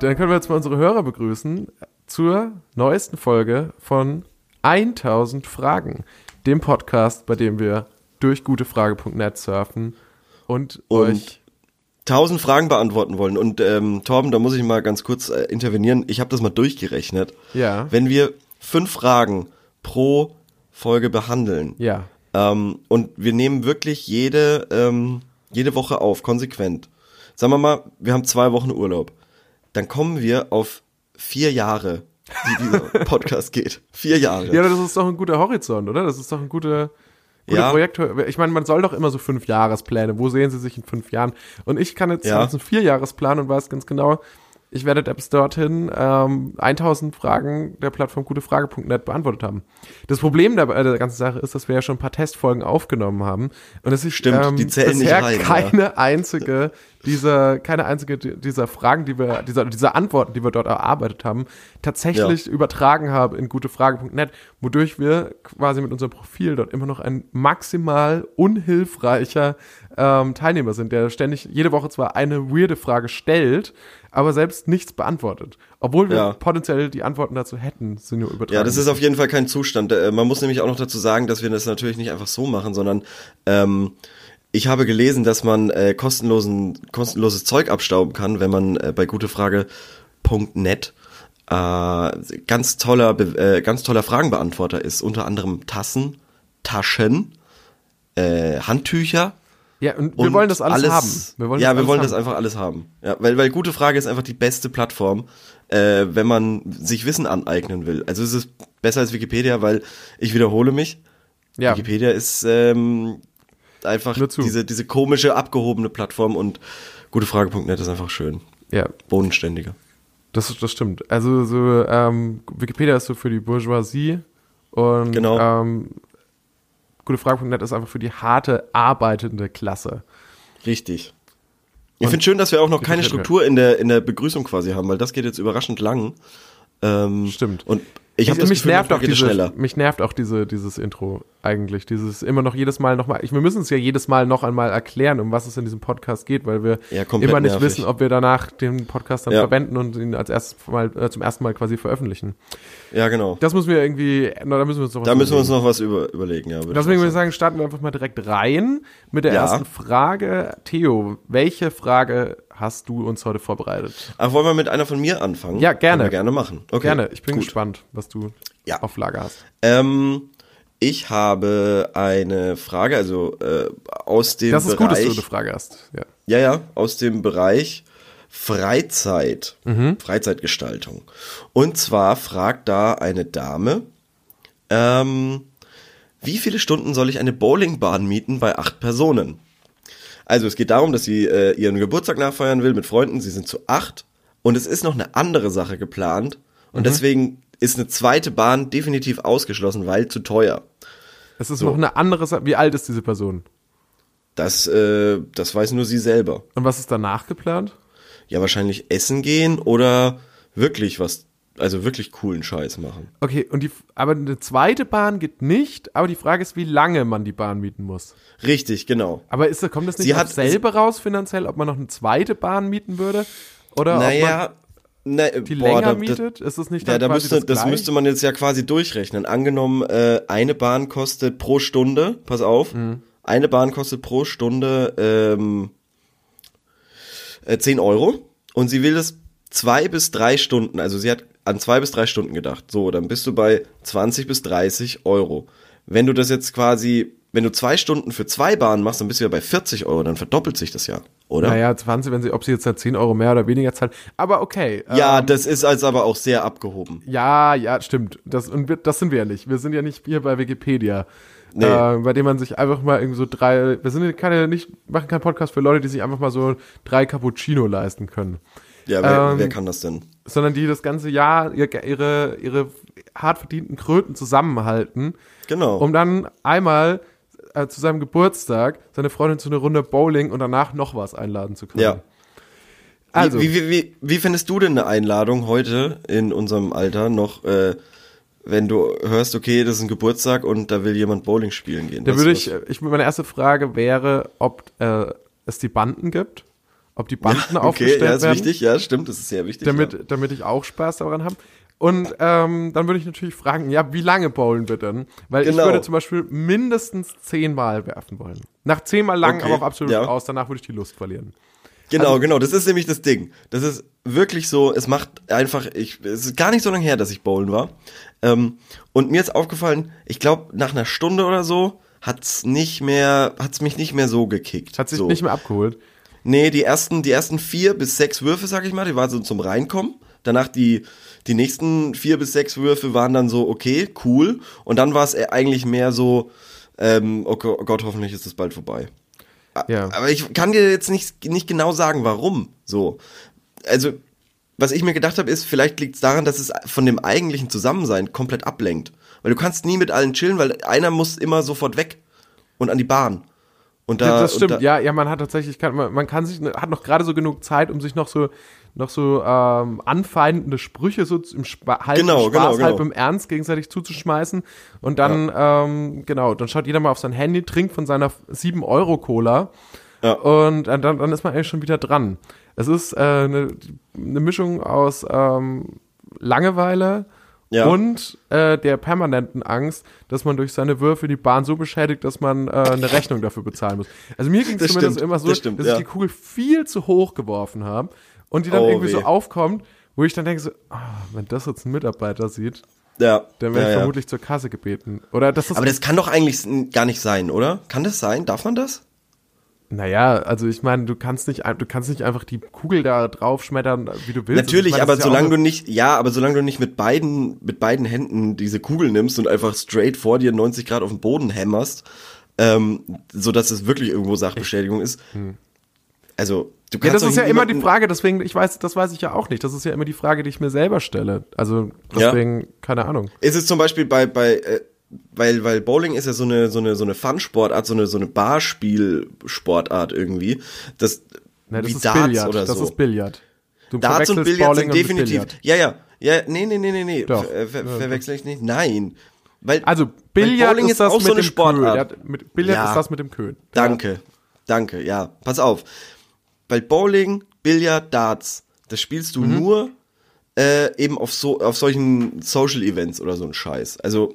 Dann können wir jetzt mal unsere Hörer begrüßen zur neuesten Folge von 1000 Fragen, dem Podcast, bei dem wir durch gutefrage.net surfen und, Und euch. tausend Fragen beantworten wollen. Und ähm, Torben, da muss ich mal ganz kurz äh, intervenieren. Ich habe das mal durchgerechnet. Ja. Wenn wir fünf Fragen pro Folge behandeln Ja. ähm, und wir nehmen wirklich jede, ähm, jede Woche auf, konsequent. Sagen wir mal, wir haben zwei Wochen Urlaub. Dann kommen wir auf vier Jahre, die dieser Podcast geht. Vier Jahre. Ja, das ist doch ein guter Horizont, oder? Das ist doch ein guter, guter Ja. Projekt. Ich meine, man soll doch immer so fünf Jahrespläne. Wo sehen Sie sich in fünf Jahren? Und ich kann jetzt Ja. einen Vierjahresplan und weiß ganz genau, ich werde bis dorthin ähm, 1000 Fragen der Plattform gutefrage.net beantwortet haben. Das Problem der, äh, der ganzen Sache ist, dass wir ja schon ein paar Testfolgen aufgenommen haben und es ist Stimmt, ähm, die zählen bisher rein, ja. keine einzige dieser keine einzige di- dieser Fragen, die wir dieser dieser Antworten, die wir dort erarbeitet haben, tatsächlich übertragen haben in gutefrage.net, wodurch wir quasi mit unserem Profil dort immer noch ein maximal unhilfreicher ähm, Teilnehmer sind, der ständig jede Woche zwar eine weirde Frage stellt, aber selbst nichts beantwortet. Obwohl wir Ja. potenziell die Antworten dazu hätten, sind nur übertragen. Ja, das ist auf jeden Fall kein Zustand. Äh, Man muss nämlich auch noch dazu sagen, dass wir das natürlich nicht einfach so machen, sondern ähm, ich habe gelesen, dass man äh, kostenlosen, kostenloses Zeug abstauben kann, wenn man äh, bei gutefrage.net äh, ganz toller, äh, ganz toller Fragenbeantworter ist. Unter anderem Tassen, Taschen, äh, Handtücher. Ja, und wir und wollen das alles, haben. Wir wollen ja, wir alles wollen haben. das einfach alles haben. Ja, weil, weil gute Frage ist einfach die beste Plattform, äh, wenn man sich Wissen aneignen will. Also es ist besser als Wikipedia, weil ich wiederhole mich. Ja. Wikipedia ist ähm, einfach diese, diese komische, abgehobene Plattform und gutefrage.net ist einfach schön. Ja, Bodenständiger. Das, das stimmt. Also so ähm, Wikipedia ist so für die Bourgeoisie und Genau. ähm, gutefrage.net ist einfach für die harte arbeitende Klasse. Richtig. Ich finde schön, dass wir auch noch keine. Struktur in der, in der Begrüßung quasi haben, weil das geht jetzt überraschend lang. Ähm, Stimmt. Und ich habe mich Gefühl, nervt auch diese, schneller. mich nervt auch diese, dieses Intro eigentlich. Dieses immer noch jedes Mal nochmal. Wir müssen es ja jedes Mal noch einmal erklären, um was es in diesem Podcast geht, weil wir Ja, immer nicht nervig. wissen, ob wir danach den Podcast dann Ja. verwenden und ihn als erstes Mal, äh, zum ersten Mal quasi veröffentlichen. Ja, genau. Das müssen wir irgendwie, na, da müssen wir uns noch was Da müssen wir uns überlegen. noch was über, überlegen, ja. würde ich Deswegen würde ich sagen. sagen, starten wir einfach mal direkt rein mit der Ja. ersten Frage. Theo, welche Frage hast du uns heute vorbereitet? Ach, wollen wir mit einer von mir anfangen? Ja, gerne. Können wir gerne machen. Okay. Gerne, ich bin Gut. gespannt, was du Ja. auf Lager hast. Ähm, ich habe eine Frage, also äh, aus dem Das ist gut, dass Bereich. du eine Frage hast. Ja. Ja, ja, aus dem Bereich Freizeit, Mhm. Freizeitgestaltung. Und zwar fragt da eine Dame, ähm, wie viele Stunden soll ich eine Bowlingbahn mieten bei acht Personen? Also es geht darum, dass sie äh, ihren Geburtstag nachfeiern will mit Freunden. Sie sind zu acht und es ist noch eine andere Sache geplant und deswegen ist eine zweite Bahn definitiv ausgeschlossen, weil zu teuer. Es ist So. noch eine andere Sache. Wie alt ist diese Person? Das, äh, das weiß nur sie selber. Und was ist danach geplant? Ja, wahrscheinlich essen gehen oder wirklich was, also wirklich coolen Scheiß machen. Okay, und die, aber eine zweite Bahn geht nicht, aber die Frage ist, wie lange man die Bahn mieten muss. Richtig, genau. Aber ist, kommt das nicht hat- selbe raus finanziell, ob man noch eine zweite Bahn mieten würde? Oder ob man Naja, na, die boah, länger da, mietet? Ist es nicht ja, da müsste, das, gleich? müsste man jetzt ja quasi durchrechnen. Angenommen, äh, eine Bahn kostet pro Stunde, pass auf, Mhm. eine Bahn kostet pro Stunde ähm, äh, 10 Euro und sie will es zwei bis drei Stunden, also sie hat an zwei bis drei Stunden gedacht. So, dann bist du bei 20 bis 30 Euro. Wenn du das jetzt quasi, wenn du zwei Stunden für zwei Bahnen machst, dann bist du ja bei 40 Euro, dann verdoppelt sich das ja, oder? Naja, 20, wenn sie, ob sie jetzt da 10 Euro mehr oder weniger zahlt. Aber okay. Ja, ähm, das ist als aber auch sehr abgehoben. ja, ja, stimmt. Das, und wir, das sind wir ja nicht. Wir sind ja nicht hier bei Wikipedia. Nee. Äh, bei dem man sich einfach mal irgendwie so drei, wir sind keine, nicht, machen keinen Podcast für Leute, die sich einfach mal so drei Cappuccino leisten können. Ja, wer, Ähm, wer kann das denn? Sondern die das ganze Jahr ihr, ihre, ihre hart verdienten Kröten zusammenhalten, Genau. um dann einmal äh, zu seinem Geburtstag seine Freundin zu einer Runde Bowling und danach noch was einladen zu können. ja. Also, wie, wie, wie, wie findest du denn eine Einladung heute in unserem Alter noch, äh, wenn du hörst, okay, das ist ein Geburtstag und da will jemand Bowling spielen gehen? da würde ich, ich, meine erste Frage wäre, ob äh, es die Banden gibt, ob die Banden okay, aufgestellt ja, ist werden. wichtig, ja, stimmt, das ist sehr wichtig. damit, ja. damit ich auch Spaß daran habe. Und ähm, dann würde ich natürlich fragen, ja, wie lange bowlen wir denn? Weil Genau. ich würde zum Beispiel mindestens zehnmal werfen wollen. Nach zehnmal lang Okay, aber auch absolut ja. aus, danach würde ich die Lust verlieren. Genau, Also- genau, das ist nämlich das Ding. Das ist wirklich so, es macht einfach, ich, es ist gar nicht so lange her, dass ich bowlen war. Ähm, und mir ist aufgefallen, ich glaube, nach einer Stunde oder so hat's nicht mehr, hat's mich nicht mehr so gekickt. Hat sich so. nicht mehr abgeholt. Nee, die ersten, die ersten vier bis sechs Würfe, sag ich mal, die waren so zum Reinkommen. Danach die, die nächsten vier bis sechs Würfe waren dann so, okay, cool. Und dann war es eigentlich mehr so, ähm, oh oh Gott, hoffentlich ist es bald vorbei. Ja. Aber ich kann dir jetzt nicht, nicht genau sagen, warum so. Also, was ich mir gedacht habe, ist, vielleicht liegt es daran, dass es von dem eigentlichen Zusammensein komplett ablenkt. Weil du kannst nie mit allen chillen, weil einer muss immer sofort weg und an die Bahn. Und da, Ja, das stimmt. da, ja, ja, man hat tatsächlich, kann, man, man kann sich, hat noch gerade so genug Zeit, um sich noch so, noch so ähm, anfeindende Sprüche so im Spa halb Genau, im Spaß, genau, halb genau. im Ernst gegenseitig zuzuschmeißen. Und dann, ähm, genau, dann schaut jeder mal auf sein Handy, trinkt von seiner 7-Euro-Cola. Ja. Und dann, dann ist man eigentlich schon wieder dran. Es ist äh, eine, eine Mischung aus ähm, Langeweile Ja. und äh, der permanenten Angst, dass man durch seine Würfe die Bahn so beschädigt, dass man äh, eine Rechnung dafür bezahlen muss. Also mir ging es zumindest stimmt, immer so, das stimmt, dass ja. ich die Kugel viel zu hoch geworfen habe und die dann Oh, irgendwie weh. so aufkommt, wo ich dann denke so, ah, wenn das jetzt ein Mitarbeiter sieht, ja, dann werde ich vermutlich zur Kasse gebeten. Oder das Aber das kann doch eigentlich gar nicht sein, oder? Kann das sein? Darf man das? Naja, also ich meine, du kannst nicht, du kannst nicht einfach die Kugel da draufschmettern, wie du willst. Natürlich, ich meine, aber ja solange du nicht, ja, aber solange du nicht mit beiden, mit beiden Händen diese Kugel nimmst und einfach straight vor dir 90 Grad auf den Boden hämmerst, ähm, so dass es wirklich irgendwo Sachbeschädigung ist. Also, du Hm. Ja, kannst das ist ja immer die Frage, deswegen, ich weiß, das weiß ich ja auch nicht. Das ist ja immer die Frage, die ich mir selber stelle. Also, deswegen, keine Ahnung. Ist es zum Beispiel bei, bei, äh, weil, weil Bowling ist ja so eine, so eine, so eine Fun-Sportart, so eine, so eine Barspiel-Sportart irgendwie. Das, Ne, das wie ist Darts Billard. oder das so. ist Billard. Du Darts und Billard Bowling sind definitiv. Billard. Ja, ja. Ja, nee, nee, nee, nee, nee. Ver, ver, verwechsel ich nicht? Nein. Weil, Also, Billard Bowling ist, ist das auch mit so eine dem Sportart. Köhl. Mit Billard Ja. ist das mit dem Köhl. Danke. Danke, ja. Pass auf. Bei Bowling, Billard, Darts, das spielst Mhm. du nur äh, eben auf so auf solchen Social Events oder so ein Scheiß. Also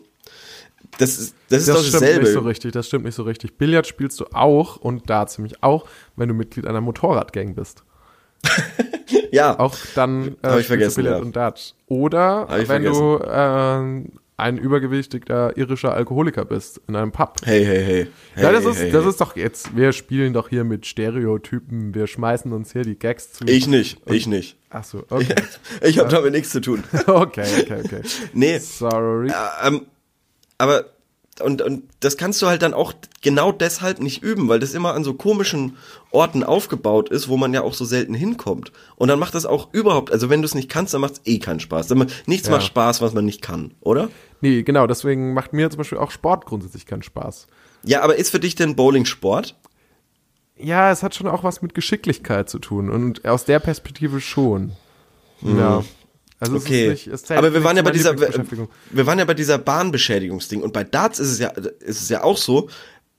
das ist das ist Das doch stimmt dasselbe. nicht so richtig, das stimmt nicht so richtig. Billard spielst du auch und Darts nämlich auch, wenn du Mitglied einer Motorradgang bist. ja. Auch dann äh, ich vergessen, Billard ja. und Darts. Oder ich wenn du äh, ein übergewichtigter irischer Alkoholiker bist in einem Pub. Hey, hey, hey. hey ja, das hey, ist, hey, das ist doch jetzt, wir spielen doch hier mit Stereotypen, wir schmeißen uns hier die Gags zu. ich nicht, ich nicht. Ach so, okay. Ich habe damit nichts zu tun. okay, okay, okay. Nee, Sorry. Äh, ähm, aber und, und das kannst du halt dann auch genau deshalb nicht üben, weil das immer an so komischen Orten aufgebaut ist, wo man ja auch so selten hinkommt. Und dann macht das auch überhaupt, also wenn du es nicht kannst, dann macht es eh keinen Spaß. Dann, nichts Ja. macht Spaß, was man nicht kann, oder? Nee, genau, deswegen macht mir zum Beispiel auch Sport grundsätzlich keinen Spaß. Ja, aber ist für dich denn Bowling Sport? Ja, es hat schon auch was mit Geschicklichkeit zu tun und aus der Perspektive schon. Ja. Also. Okay. ist nicht, aber wir waren ja bei dieser, wir waren ja bei dieser Bahnbeschädigungsding und bei Darts ist es ja, ist es ja auch so.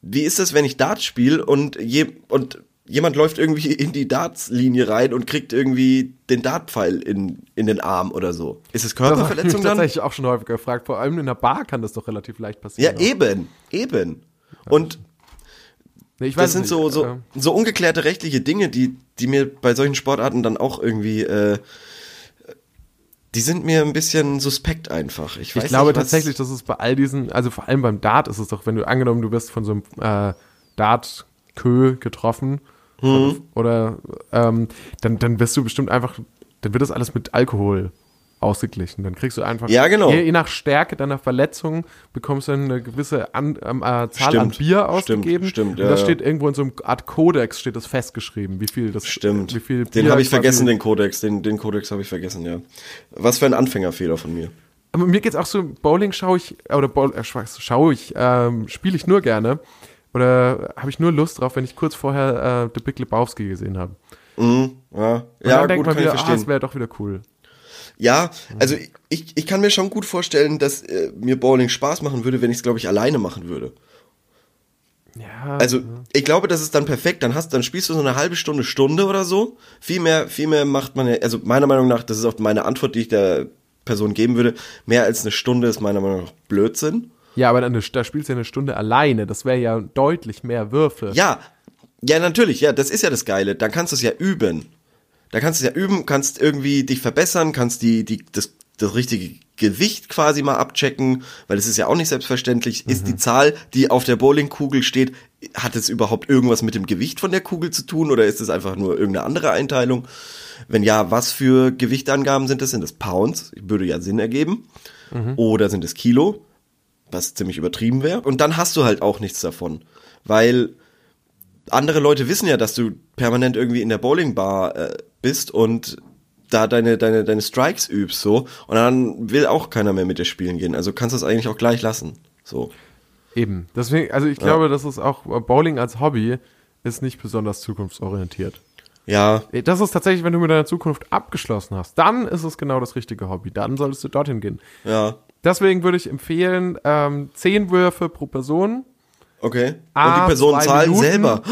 Wie ist es, wenn ich Darts spiele und je, und jemand läuft irgendwie in die Dartslinie rein und kriegt irgendwie den Dartpfeil in, in den Arm oder so? Ist es Das ich Körperverletzung dann? tatsächlich auch schon häufiger gefragt. Vor allem in der Bar kann das doch relativ leicht Ja, passieren. eben, eben. Und Nee, ich weiß das sind nicht, so, so, äh, so ungeklärte rechtliche Dinge, die, die mir bei solchen Sportarten dann auch irgendwie, äh, die sind mir ein bisschen suspekt einfach. Ich, weiß Ich glaube nicht, tatsächlich, dass es bei all diesen, also vor allem beim Dart ist es doch, wenn du angenommen, du wirst von so einem äh, Dart-Kö getroffen Hm. oder ähm, dann, dann wirst du bestimmt einfach, dann wird das alles mit Alkohol ausgeglichen. Dann kriegst du einfach, Ja, genau. je, je nach Stärke deiner Verletzung bekommst du eine gewisse an, ähm, äh, Zahl an Stimmt, Bier stimmt, ausgegeben. stimmt, und ja, das ja. steht irgendwo in so einem Art Kodex, steht das festgeschrieben, wie viel das Stimmt. Wie viel den Bier habe ich vergessen, den Kodex. Den, den Kodex habe ich vergessen, ja. Was für ein Anfängerfehler von mir. Aber mir geht's auch so, Bowling schaue ich, oder Bowl, äh, schaue ich, ähm, spiele ich nur gerne. Oder habe ich nur Lust drauf, wenn ich kurz vorher äh, The Big Lebowski gesehen habe. Mhm, ja, Und ja dann denkt gut, man wieder, ich ah, das wäre doch wieder cool. Ja, also ich, ich kann mir schon gut vorstellen, dass äh, mir Bowling Spaß machen würde, wenn ich es, glaube ich, alleine machen würde. Ja. Also, ich glaube, das ist dann perfekt. Dann hast, dann spielst du so eine halbe Stunde, Stunde oder so. Viel mehr, viel mehr macht man ja, also meiner Meinung nach, das ist auch meine Antwort, die ich der Person geben würde. Mehr als eine Stunde ist meiner Meinung nach Blödsinn. Ja, aber dann, da spielst du ja eine Stunde alleine. Das wäre ja deutlich mehr Würfe. Ja, ja, natürlich, ja, das ist ja das Geile. Dann kannst du es ja üben. Da kannst du es ja üben, kannst irgendwie dich verbessern, kannst die, die, das, das richtige Gewicht quasi mal abchecken, weil es ist ja auch nicht selbstverständlich. Ist die Zahl, die auf der Bowlingkugel steht, hat es überhaupt irgendwas mit dem Gewicht von der Kugel zu tun oder ist es einfach nur irgendeine andere Einteilung? Wenn ja, was für Gewichtangaben sind das? Sind das Pounds? Würde ja Sinn ergeben. Oder sind es Kilo? Was ziemlich übertrieben wäre. Und dann hast du halt auch nichts davon. Weil andere Leute wissen ja, dass du permanent irgendwie in der Bowlingbar äh, bist und da deine, deine, deine Strikes übst, so. Und dann will auch keiner mehr mit dir spielen gehen. Also kannst du das eigentlich auch gleich lassen. So. Eben. Deswegen, also ich glaube, das ist auch Bowling als Hobby ist nicht besonders zukunftsorientiert. Ja, Das ist tatsächlich, wenn du mit deiner Zukunft abgeschlossen hast, dann ist es genau das richtige Hobby. Dann solltest du dorthin gehen. ja. Deswegen würde ich empfehlen, ähm, zehn Würfe pro Person Okay. Und Ah, die Personen zwei zahlen Minuten. selber.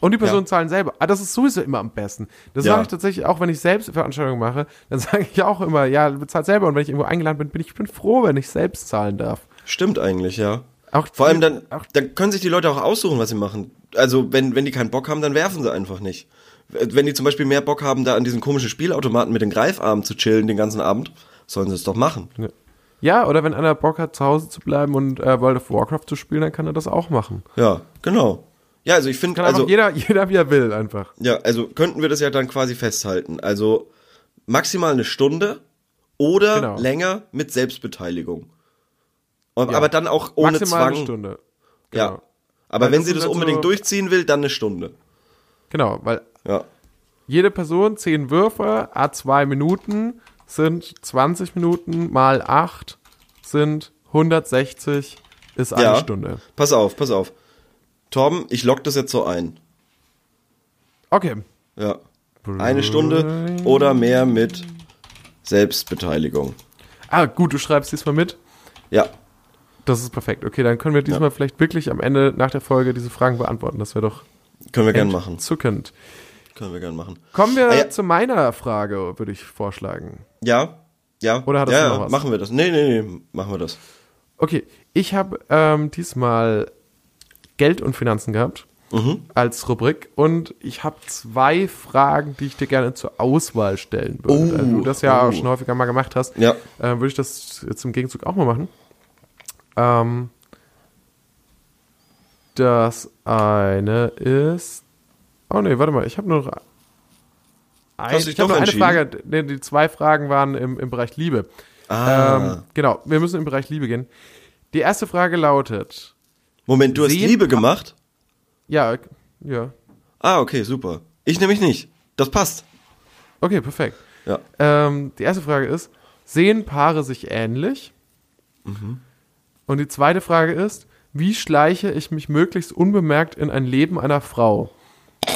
Und die Personen Ja. zahlen selber. Ah, das ist sowieso immer am besten. Das Ja. sage ich tatsächlich auch, wenn ich selbst Veranstaltungen mache, dann sage ich auch immer, ja, bezahlt selber. Und wenn ich irgendwo eingeladen bin, bin ich bin froh, wenn ich selbst zahlen darf. Stimmt eigentlich, ja. Auch Vor allem dann, auch, dann können sich die Leute auch aussuchen, was sie machen. Also wenn, wenn die keinen Bock haben, dann werfen sie einfach nicht. Wenn die zum Beispiel mehr Bock haben, da an diesen komischen Spielautomaten mit den Greifarmen zu chillen den ganzen Abend, sollen sie es doch machen. ja, oder wenn einer Bock hat, zu Hause zu bleiben und äh, World of Warcraft zu spielen, dann kann er das auch machen. Ja, genau. Ja, also ich finde, Kann also jeder, jeder wie er will, einfach. Ja, also könnten wir das ja dann quasi festhalten. Also maximal eine Stunde oder Genau. länger mit Selbstbeteiligung. Und, Ja. Aber dann auch ohne Maximal Zwang. eine Stunde. Ja. Genau. Aber Weil wenn sie das halt so- unbedingt durchziehen will, dann eine Stunde. Genau, weil Ja. jede Person zehn Würfe, a zwei Minuten sind 20 Minuten mal 8 sind 160 ist eine Ja. Stunde. Pass auf, pass auf. Torben, ich lock das jetzt so ein. Okay. Ja. Eine Stunde oder mehr mit Selbstbeteiligung. Ah, gut, du schreibst diesmal mit. Ja. Das ist perfekt. Okay, dann können wir diesmal vielleicht wirklich am Ende nach der Folge diese Fragen beantworten. Das wäre doch Können wir gern machen. entzückend. Können wir gern machen. Kommen wir Ah, ja. zu meiner Frage, würde ich vorschlagen. Ja. Ja. Oder hattest ja, du noch ja, was? machen wir das. Nee, nee, nee, machen wir das. Okay, ich habe ähm, diesmal Geld und Finanzen gehabt Mhm. als Rubrik und ich habe zwei Fragen, die ich dir gerne zur Auswahl stellen würde. Oh, du das ja oh. auch schon häufiger mal gemacht hast, Ja. äh, würde ich das jetzt im Gegenzug auch mal machen. Ähm, das eine ist. Oh nee, warte mal, ich habe nur noch. Ein, Hast ich habe nur eine? Frage. Nee, die zwei Fragen waren im, im Bereich Liebe. Ah. Ähm, genau, wir müssen im Bereich Liebe gehen. Die erste Frage lautet: Moment, du hast sehen- Liebe gemacht? Ja, ja. Ah, okay, super. Ich nämlich nicht. Das passt. Okay, perfekt. Ja. Ähm, die erste Frage ist: Sehen Paare sich ähnlich? Mhm. Und die zweite Frage ist: Wie schleiche ich mich möglichst unbemerkt in ein Leben einer Frau?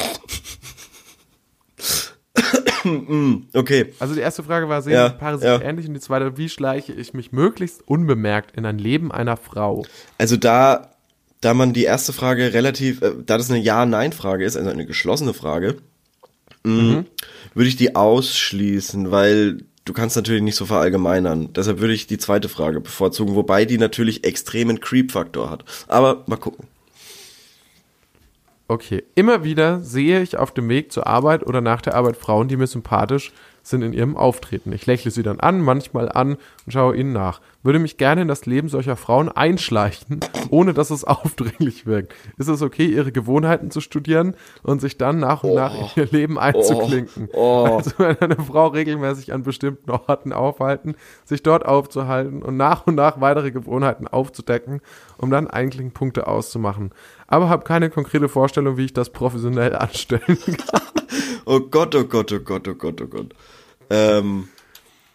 Okay. Also die erste Frage war: Sehen Ja, Paare sich ja. ähnlich? Und die zweite: Wie schleiche ich mich möglichst unbemerkt in ein Leben einer Frau? Also da, da man die erste Frage relativ, äh, da das eine Ja-Nein-Frage ist, also eine geschlossene Frage, mh, würde ich die ausschließen, weil du kannst natürlich nicht so verallgemeinern. Deshalb würde ich die zweite Frage bevorzugen, wobei die natürlich extremen Creep-Faktor hat. Aber mal gucken. Okay, immer wieder sehe ich auf dem Weg zur Arbeit oder nach der Arbeit Frauen, die mir sympathisch sind in ihrem Auftreten. Ich lächle sie dann an, manchmal an und schaue ihnen nach. Würde mich gerne in das Leben solcher Frauen einschleichen, ohne dass es aufdringlich wirkt. Ist es okay, ihre Gewohnheiten zu studieren und sich dann nach und nach in ihr Leben einzuklinken? Oh. Also wenn eine Frau regelmäßig an bestimmten Orten aufhalten, sich dort aufzuhalten und nach und nach weitere Gewohnheiten aufzudecken, um dann Einklingenpunkte auszumachen. Aber habe keine konkrete Vorstellung, wie ich das professionell anstellen kann. Oh Gott, oh Gott, oh Gott, oh Gott, oh Gott. Ähm,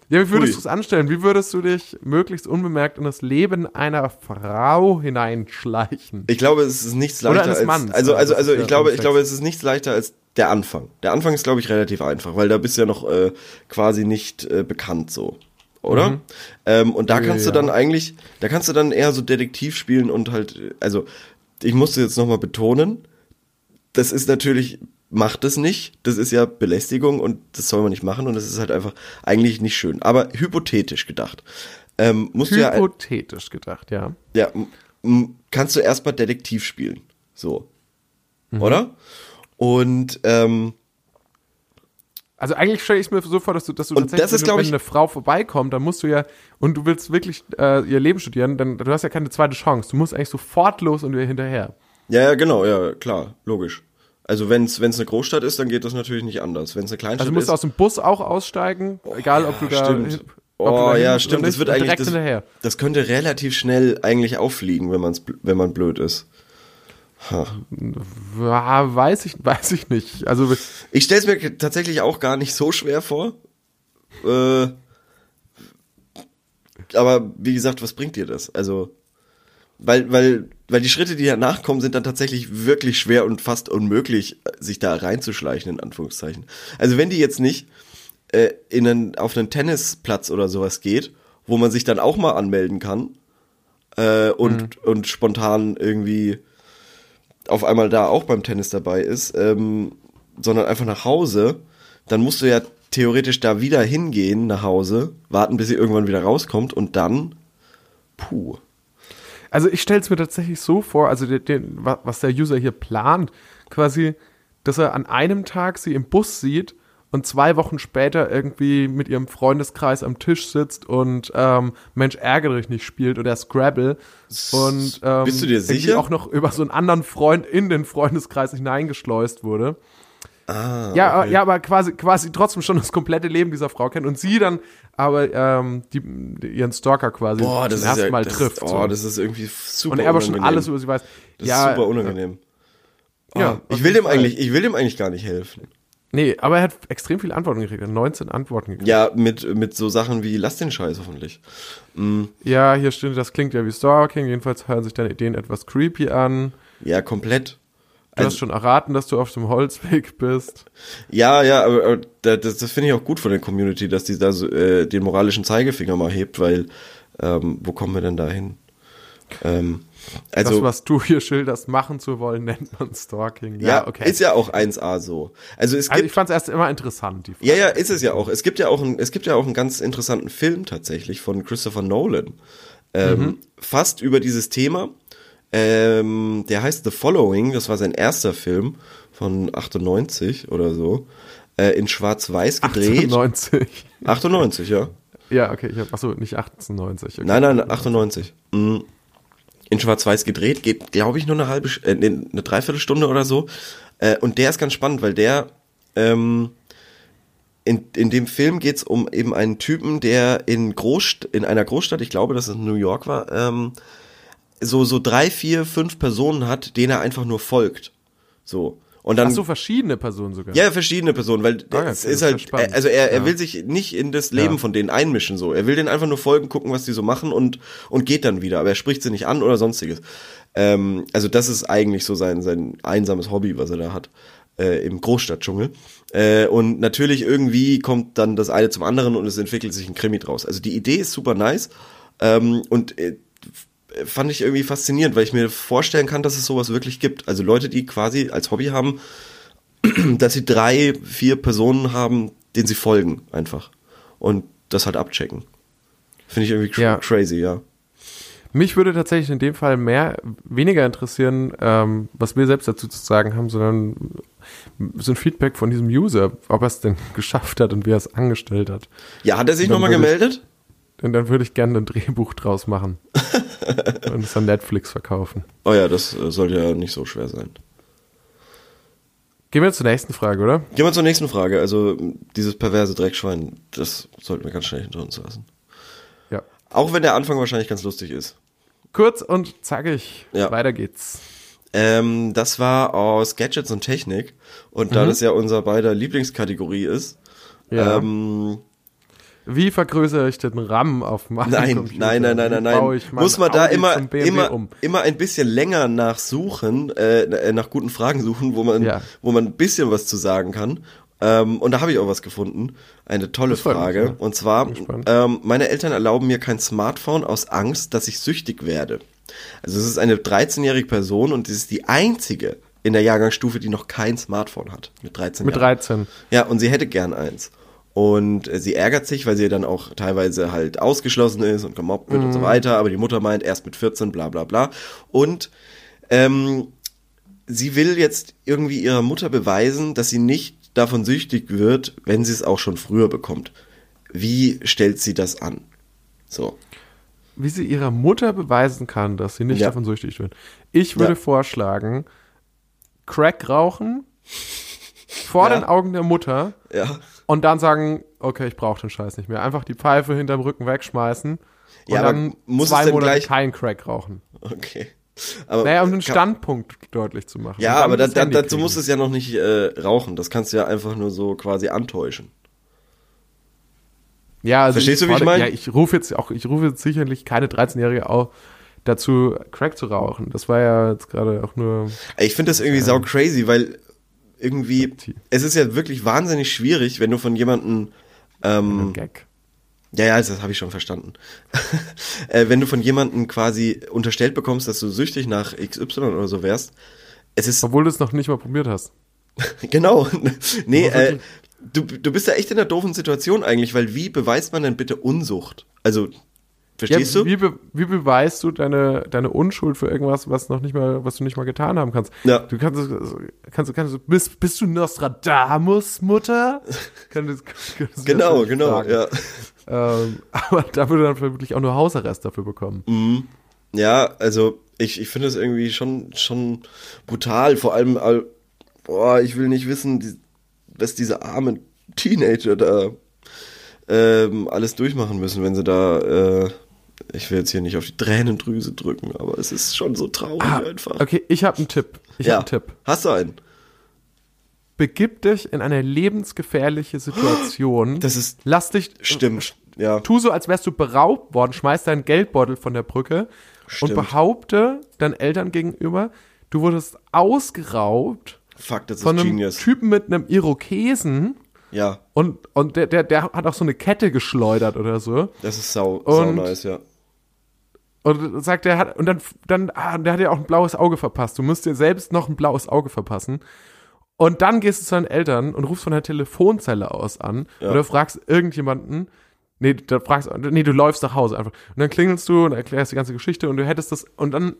Ja, wie würdest du es anstellen? Wie würdest du dich möglichst unbemerkt in das Leben einer Frau hineinschleichen? ich glaube, es ist nichts Oder leichter eines als, Manns, also, aber also, also, ja ich glaube, ich glaube, es ist nichts leichter als der Anfang. Der Anfang ist, glaube ich, relativ einfach, weil da bist du ja noch äh, quasi nicht äh, bekannt so. Oder? Ähm, und da kannst Ja. du dann eigentlich, da kannst du dann eher so Detektiv spielen und halt, äh, also ich musste jetzt nochmal betonen, das ist natürlich, macht es nicht. Das ist ja Belästigung und das soll man nicht machen und das ist halt einfach eigentlich nicht schön. Aber hypothetisch gedacht. Ähm, musst du ja, Hypothetisch gedacht, ja. ja, kannst du erstmal Detektiv spielen. So. Mhm. Oder? Und ähm, Also eigentlich stelle ich mir so vor, dass du, dass du Und tatsächlich, ist, wenn, ich- wenn eine Frau vorbeikommt, dann musst du ja, und du willst wirklich äh, ihr Leben studieren, dann du hast ja keine zweite Chance. Du musst eigentlich sofort los und ihr hinterher. ja, ja, genau, ja, klar, logisch. Also wenn es eine Großstadt ist, dann geht das natürlich nicht anders. Wenn es eine Kleinstadt Also du musst ist, aus dem Bus auch aussteigen, egal ob du da. stimmt. Oh ja, stimmt. Das wird eigentlich das, das könnte relativ schnell eigentlich auffliegen, wenn man's, wenn man blöd ist. Ja, weiß ich, weiß ich nicht. Also Ich stelle es mir tatsächlich auch gar nicht so schwer vor. Äh, aber wie gesagt, was bringt dir das? Also, weil, weil, weil die Schritte, die danach kommen, sind dann tatsächlich wirklich schwer und fast unmöglich, sich da reinzuschleichen, in Anführungszeichen. Also wenn die jetzt nicht äh, in einen, auf einen Tennisplatz oder sowas geht, wo man sich dann auch mal anmelden kann äh, und, und spontan irgendwie auf einmal da auch beim Tennis dabei ist, ähm, sondern einfach nach Hause, dann musst du ja theoretisch da wieder hingehen nach Hause, warten, bis sie irgendwann wieder rauskommt und dann, puh. Also ich stelle es mir tatsächlich so vor, also den, den, wa- was der User hier plant, quasi, dass er an einem Tag sie im Bus sieht und zwei Wochen später irgendwie mit ihrem Freundeskreis am Tisch sitzt und ähm, Mensch ärgere dich nicht spielt oder Scrabble und ähm, Bist du dir sicher? auch noch über so einen anderen Freund in den Freundeskreis hineingeschleust wurde. Ah, Ja, okay. ja, aber quasi, quasi trotzdem schon das komplette Leben dieser Frau kennt und sie dann aber ähm, die, ihren Stalker quasi Boah, das zum ersten ja, Mal das, trifft. Oh, so. das ist irgendwie super und er aber schon alles über sie weiß. Das ja, ist super unangenehm. Oh, Ja, auf ich will dem eigentlich, ich will dem eigentlich gar nicht helfen. Nee, aber er hat extrem viele Antworten gekriegt. Er hat 19 Antworten gekriegt. Ja, mit, mit so Sachen wie, lass den Scheiß hoffentlich. Ja, hier steht, das klingt ja wie Stalking. Jedenfalls hören sich deine Ideen etwas creepy an. Ja, komplett. Du Also- hast schon erraten, dass du auf dem Holzweg bist. Ja, ja, aber, aber da- das, das finde ich auch gut von der Community, dass die da so, äh, den moralischen Zeigefinger mal hebt, weil ähm, wo kommen wir denn da hin? Ähm, das, also was du hier schilderst, machen zu wollen, nennt man Stalking. Ja, ja, okay. ist ja auch 1A so. Also es also gibt ich fand es erst immer interessant, die Frage. Ja, ja, ist es ja auch. Es gibt ja auch ein, es gibt ja auch einen ganz interessanten Film tatsächlich von Christopher Nolan. Ähm, Mhm. Fast über dieses Thema. Ähm, der heißt The Following, das war sein erster Film von 98 oder so. Äh, in Schwarz-Weiß gedreht. 98. 98, ja. Ja, okay. Ich hab, achso, nicht 1890. Okay. Nein, nein, 98. Mhm. In Schwarz-Weiß gedreht, geht, glaube ich, nur eine halbe, äh, eine Dreiviertelstunde oder so. Äh, und der ist ganz spannend, weil der, ähm, in, in dem Film geht's um eben einen Typen, der in Großst in einer Großstadt, ich glaube, dass es New York war, ähm, so, so drei, vier, fünf Personen hat, denen er einfach nur folgt. So. Und dann, Ach so, verschiedene Personen sogar. ja, verschiedene Personen, weil Ah, ja, es ist das ist halt, spannend. also er, er Ja. will sich nicht in das Leben Ja. von denen einmischen so. Er will denen einfach nur folgen, gucken, was die so machen und und geht dann wieder. Aber er spricht sie nicht an oder sonstiges. Ähm, also das ist eigentlich so sein sein einsames Hobby, was er da hat äh, im Großstadtdschungel. Äh, und natürlich irgendwie kommt dann das eine zum anderen und es entwickelt sich ein Krimi draus. Also die Idee ist super nice ähm, und äh, fand ich irgendwie faszinierend, weil ich mir vorstellen kann, dass es sowas wirklich gibt. Also Leute, die quasi als Hobby haben, dass sie drei, vier Personen haben, denen sie folgen einfach. Und das halt abchecken. Finde ich irgendwie Ja. crazy, ja. Mich würde tatsächlich in dem Fall mehr, weniger interessieren, ähm, was wir selbst dazu zu sagen haben, sondern so ein Feedback von diesem User, ob er es denn geschafft hat und wie er es angestellt hat. Ja, hat er sich nochmal würde ich- gemeldet? Und dann würde ich gerne ein Drehbuch draus machen und es an Netflix verkaufen. Oh ja, das äh, sollte ja nicht so schwer sein. Gehen wir zur nächsten Frage, oder? Gehen wir zur nächsten Frage. Also dieses perverse Dreckschwein, das sollten wir ganz schnell hinter uns lassen. Ja. Auch wenn der Anfang wahrscheinlich ganz lustig ist. Kurz und zackig. Ja. Weiter geht's. Ähm, das war aus Gadgets und Technik. Und da das ja unser beider Lieblingskategorie ist, Ja. ähm, Wie vergrößere ich den RAM auf meinem Nein, Computer? nein, nein, nein, nein, nein. Muss man da Audi immer, zum BMW immer, um? immer ein bisschen länger nachsuchen, äh, nach guten Fragen suchen, wo man, Ja. wo man ein bisschen was zu sagen kann. Ähm, und da habe ich auch was gefunden. Eine tolle freut mich, Frage. ja. Und zwar, ähm, meine Eltern erlauben mir kein Smartphone aus Angst, dass ich süchtig werde. Also es ist eine 13-jährige Person und es ist die einzige in der Jahrgangsstufe, die noch kein Smartphone hat. Mit 13 Mit Jahren. 13. Ja, und sie hätte gern eins. Und sie ärgert sich, weil sie dann auch teilweise halt ausgeschlossen ist und gemobbt wird und so weiter. Aber die Mutter meint, erst mit 14, bla bla bla. Und ähm, sie will jetzt irgendwie ihrer Mutter beweisen, dass sie nicht davon süchtig wird, wenn sie es auch schon früher bekommt. Wie stellt sie das an? So. Wie sie ihrer Mutter beweisen kann, dass sie nicht Ja. davon süchtig wird. Ich würde Ja. vorschlagen, Crack rauchen vor Ja. den Augen der Mutter Ja. Und dann sagen, okay, ich brauche den Scheiß nicht mehr. Einfach die Pfeife hinterm Rücken wegschmeißen und Ja, dann muss zwei Monate gleich- kein Crack rauchen. Okay. Aber Naja, um den kann- Standpunkt deutlich zu machen. Ja, aber da, das da, Handy dazu musst du es ja noch nicht äh, rauchen. Das kannst du ja einfach nur so quasi antäuschen. Ja, also Verstehst du, wie ich fordere- mein? Ja, ich rufe jetzt auch, ich rufe jetzt sicherlich keine 13-Jährige auch dazu, Crack zu rauchen. Das war ja jetzt gerade auch nur. Ich finde das irgendwie sau crazy, weil irgendwie, es ist ja wirklich wahnsinnig schwierig, wenn du von jemandem, ein ähm, Gag. ja, ja, das habe ich schon verstanden. äh, wenn du von jemandem quasi unterstellt bekommst, dass du süchtig nach XY oder so wärst, es ist, Obwohl du es noch nicht mal probiert hast. genau, nee, äh, du, du bist ja echt in einer doofen Situation eigentlich, weil wie beweist man denn bitte Unsucht? Also, verstehst ja, du? Wie, be wie beweist du deine, deine Unschuld für irgendwas, was noch nicht mal, was du nicht mal getan haben kannst? Ja. Du kannst, kannst, kannst, bist, bist du Nostradamus, Mutter? Könntest du Genau, genau, fragen. ja. Ähm, aber da würde dann vermutlich auch nur Hausarrest dafür bekommen. Mhm. Ja, also ich, ich finde es irgendwie schon, schon brutal. Vor allem, all- boah, ich will nicht wissen, was diese armen Teenager da ähm, alles durchmachen müssen, wenn sie da, äh, ich will jetzt hier nicht auf die Tränendrüse drücken, aber es ist schon so traurig Ah, einfach. okay, ich habe einen Tipp. Ich ja. habe einen Tipp. Hast du einen? Begib dich in eine lebensgefährliche Situation. Das ist, Lass dich. stimmt, ja. Tu so, als wärst du beraubt worden, schmeiß deinen Geldbeutel von der Brücke Stimmt. und behaupte deinen Eltern gegenüber, du wurdest ausgeraubt Fuck, das ist von einem Genius. Typen mit einem Irokesen Ja, und, und der, der, der hat auch so eine Kette geschleudert oder so. das ist sau, sau Und- nice, ja. Und sagt er hat und dann dann ah, der hat dir auch ein blaues Auge verpasst. Du musst dir selbst noch ein blaues Auge verpassen. Und dann gehst du zu deinen Eltern und rufst von der Telefonzelle aus an Ja. oder fragst irgendjemanden, nee, da fragst nee, du läufst nach Hause einfach. Und dann klingelst du und erklärst die ganze Geschichte und du hättest das und dann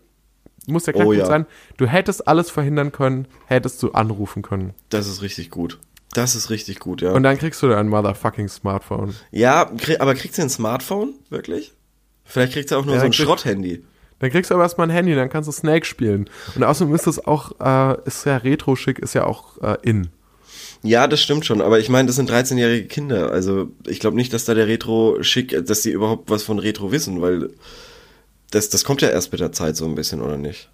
muss der Knackpunkt Oh ja. sein, du hättest alles verhindern können, hättest du anrufen können. Das ist richtig gut. Das ist richtig gut, ja. Und dann kriegst du dein motherfucking Smartphone. Ja, aber kriegt sie ein Smartphone? Wirklich? Vielleicht kriegt sie auch nur Ja, so ein Schrotthandy. Dann kriegst du aber erstmal ein Handy, dann kannst du Snake spielen. Und außerdem ist das auch, äh, ist ja retro-schick, ist ja auch äh, in. Ja, das stimmt schon, aber ich meine, das sind 13-jährige Kinder. Also ich glaube nicht, dass da der Retro schick, dass die überhaupt was von Retro wissen, weil das, das kommt ja erst mit der Zeit so ein bisschen, oder nicht?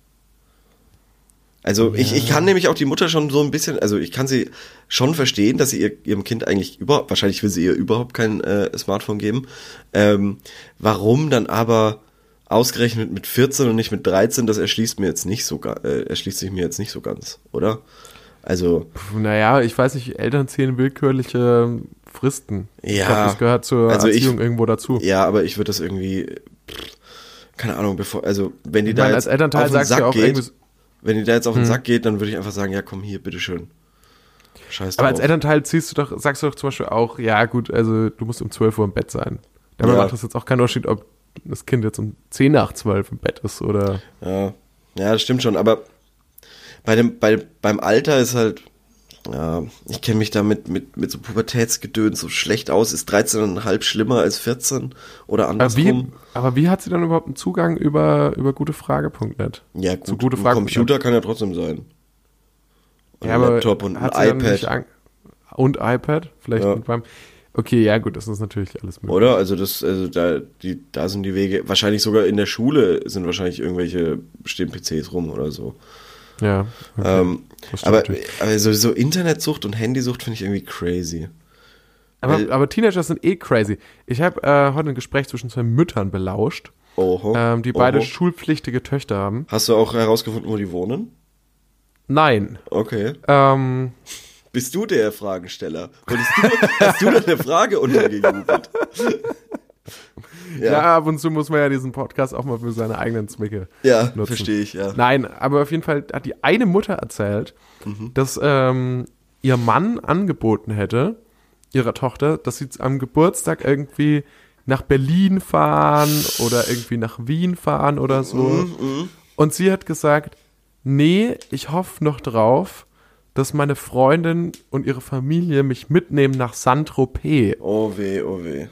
Also ich, ich kann nämlich auch die Mutter schon so ein bisschen, also ich kann sie schon verstehen, dass sie ihr, ihrem Kind eigentlich überhaupt, wahrscheinlich will sie ihr überhaupt kein äh, Smartphone geben. Ähm, warum dann aber ausgerechnet mit 14 und nicht mit 13, das erschließt mir jetzt nicht so, äh, erschließt sich mir jetzt nicht so ganz, oder? Also, Puh, Naja, ich weiß nicht, Eltern zählen willkürliche Fristen. Ich Ja, glaube, das gehört zur also ich- Erziehung irgendwo dazu. Ja, aber ich würde das irgendwie, pff, keine Ahnung, bevor, also wenn die Ich da meine, jetzt als Elternteil auf den sagst Sack ja auch geht, irgendwie. Wenn die da jetzt auf den Hm. Sack geht, dann würde ich einfach sagen, ja komm hier, bitteschön. Scheiß Aber drauf. als Elternteil ziehst du doch, sagst du doch zum Beispiel auch, ja gut, also du musst um 12 Uhr im Bett sein. Dabei Ja. macht das jetzt auch keinen Unterschied, ob das Kind jetzt um 10 nach 12 im Bett ist oder. Ja, ja, das stimmt schon, aber bei dem, bei, beim Alter ist halt, ich kenne mich da mit, mit, so Pubertätsgedöns so schlecht aus. Ist 13,5 schlimmer als 14 oder Aber wie, andersrum? aber wie hat sie dann überhaupt einen Zugang über, über gutefrage.net? Ja, gut, Zu gute ein Frage. Computer kann ja trotzdem sein. Und Ja, ein aber Laptop und ein hat sie dann nicht iPad. Und iPad? Vielleicht Ja. mit beim. Okay, ja gut, das ist natürlich alles möglich. Oder? Also das, also da, die, da sind die Wege, wahrscheinlich sogar in der Schule sind wahrscheinlich irgendwelche, stehen PCs rum oder so. Ja. okay. Ähm, aber, aber sowieso Internetsucht und Handysucht finde ich irgendwie crazy. Aber, weil- aber Teenager sind eh crazy. Ich habe äh, heute ein Gespräch zwischen zwei Müttern belauscht, Oho. ähm, die beide Oho. schulpflichtige Töchter haben. Hast du auch herausgefunden, wo die wohnen? Nein. Okay. Ähm, Bist du der Fragensteller? Wurdest du, hast du da eine Frage untergejubelt? ja. ja. ab und zu muss man ja diesen Podcast auch mal für seine eigenen Zwecke ja, nutzen. verstehe ich, ja. Nein, aber auf jeden Fall hat die eine Mutter erzählt, mhm. dass ähm, ihr Mann angeboten hätte, ihrer Tochter, dass sie am Geburtstag irgendwie nach Berlin fahren oder irgendwie nach Wien fahren oder so. Mhm, mhm. Und sie hat gesagt, nee, ich hoffe noch drauf, dass meine Freundin und ihre Familie mich mitnehmen nach Saint-Tropez. Oh weh, oh weh.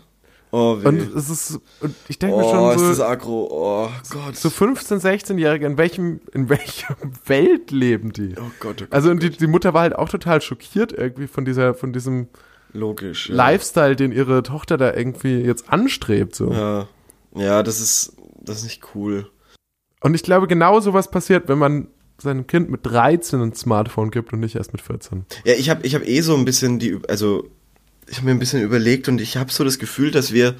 Oh weh. Und es ist, und ich denke oh, mir schon so. ist das aggro, oh Gott. So 15-, 16-Jährige, in welchem, in welcher Welt leben die? Oh Gott, oh Gott. Also, und die, die Mutter war halt auch total schockiert irgendwie von dieser, von diesem Logisch, ja. Lifestyle, den ihre Tochter da irgendwie jetzt anstrebt, so. Ja. Ja, das ist, das ist nicht cool. Und ich glaube, genau sowas passiert, wenn man seinem Kind mit 13 ein Smartphone gibt und nicht erst mit 14. Ja, ich habe ich hab eh so ein bisschen die, also ich habe mir ein bisschen überlegt und ich habe so das Gefühl, dass wir,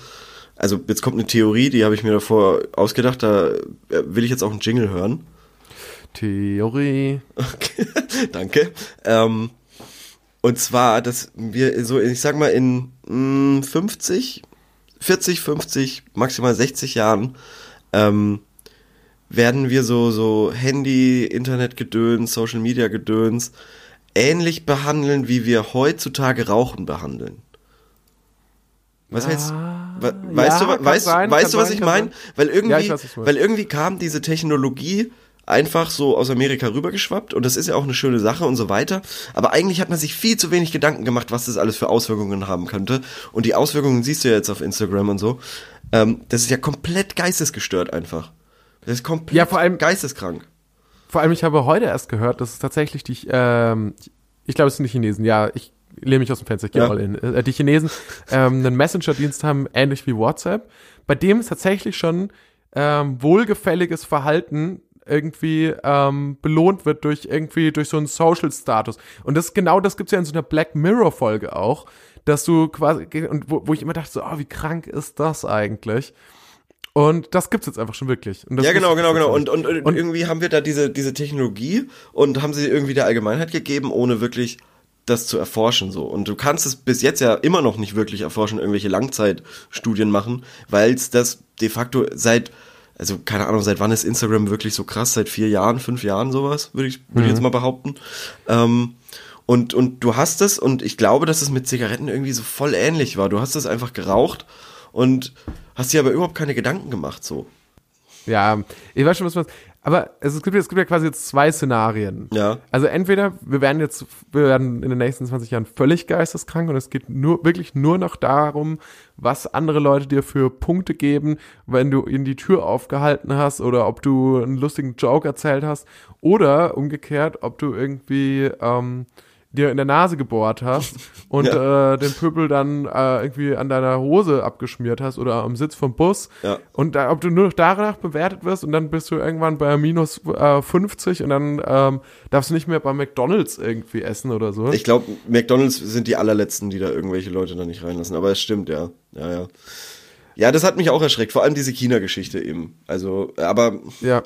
also jetzt kommt eine Theorie, die habe ich mir davor ausgedacht, da äh, will ich jetzt auch einen Jingle hören. Theorie. Okay, danke. Ähm, und zwar, dass wir so, ich sag mal, in mh, mm, 50, 40, 50, maximal 60 Jahren ähm, werden wir so, so Handy, Internetgedöns, Social Media Gedöns ähnlich behandeln, wie wir heutzutage Rauchen behandeln. Was heißt, ah, weißt ja, du, weißt, sein, weißt du, was sein, ich meine? Weil irgendwie, ja, weiß, weil irgendwie kam diese Technologie einfach so aus Amerika rübergeschwappt und das ist ja auch eine schöne Sache und so weiter. Aber eigentlich hat man sich viel zu wenig Gedanken gemacht, was das alles für Auswirkungen haben könnte. Und die Auswirkungen siehst du ja jetzt auf Instagram und so. Ähm, das ist ja komplett geistesgestört einfach. Das ist komplett ja, vor allem, geisteskrank. Vor allem, ich habe heute erst gehört, dass es tatsächlich die, ähm, ich glaube, es sind die Chinesen, ja, ich lehne mich aus dem Fenster, ich gehe ja. mal in. Äh, die Chinesen ähm, einen Messenger-Dienst haben, ähnlich wie WhatsApp, bei dem es tatsächlich schon ähm, wohlgefälliges Verhalten irgendwie ähm, belohnt wird durch irgendwie durch so einen Social-Status. Und das genau das gibt's ja in so einer Black Mirror-Folge auch, dass du quasi, und wo, wo ich immer dachte, so, oh, wie krank ist das eigentlich? Und das gibt's jetzt einfach schon wirklich. ja, genau, genau, genau. Und, und, und, irgendwie haben wir da diese, diese Technologie und haben sie irgendwie der Allgemeinheit gegeben, ohne wirklich das zu erforschen so. Und du kannst es bis jetzt ja immer noch nicht wirklich erforschen, irgendwelche Langzeitstudien machen, weil es das de facto seit, also keine Ahnung, seit wann ist Instagram wirklich so krass? Seit vier Jahren, fünf Jahren sowas, würde ich, würd mhm. ich jetzt mal behaupten. Ähm, und, und du hast es, und ich glaube, dass es mit Zigaretten irgendwie so voll ähnlich war. Du hast es einfach geraucht und hast dir aber überhaupt keine Gedanken gemacht, so. Ja, ich weiß schon, was man. Aber es gibt, es gibt ja quasi jetzt zwei Szenarien. Ja. Also entweder wir werden jetzt, wir werden in den nächsten 20 Jahren völlig geisteskrank und es geht nur, wirklich nur noch darum, was andere Leute dir für Punkte geben, wenn du ihnen die Tür aufgehalten hast oder ob du einen lustigen Joke erzählt hast. Oder umgekehrt, ob du irgendwie, ähm, dir in der Nase gebohrt hast und ja. äh, den Pöbel dann äh, irgendwie an deiner Hose abgeschmiert hast oder am Sitz vom Bus. Ja. Und da, ob du nur noch danach bewertet wirst und dann bist du irgendwann bei minus äh, 50 und dann ähm, darfst du nicht mehr bei McDonalds irgendwie essen oder so. Ich glaube, McDonalds sind die allerletzten, die da irgendwelche Leute da nicht reinlassen. Aber es stimmt, ja. Ja, ja. Ja, das hat mich auch erschreckt, vor allem diese China-Geschichte eben. Also, aber ja.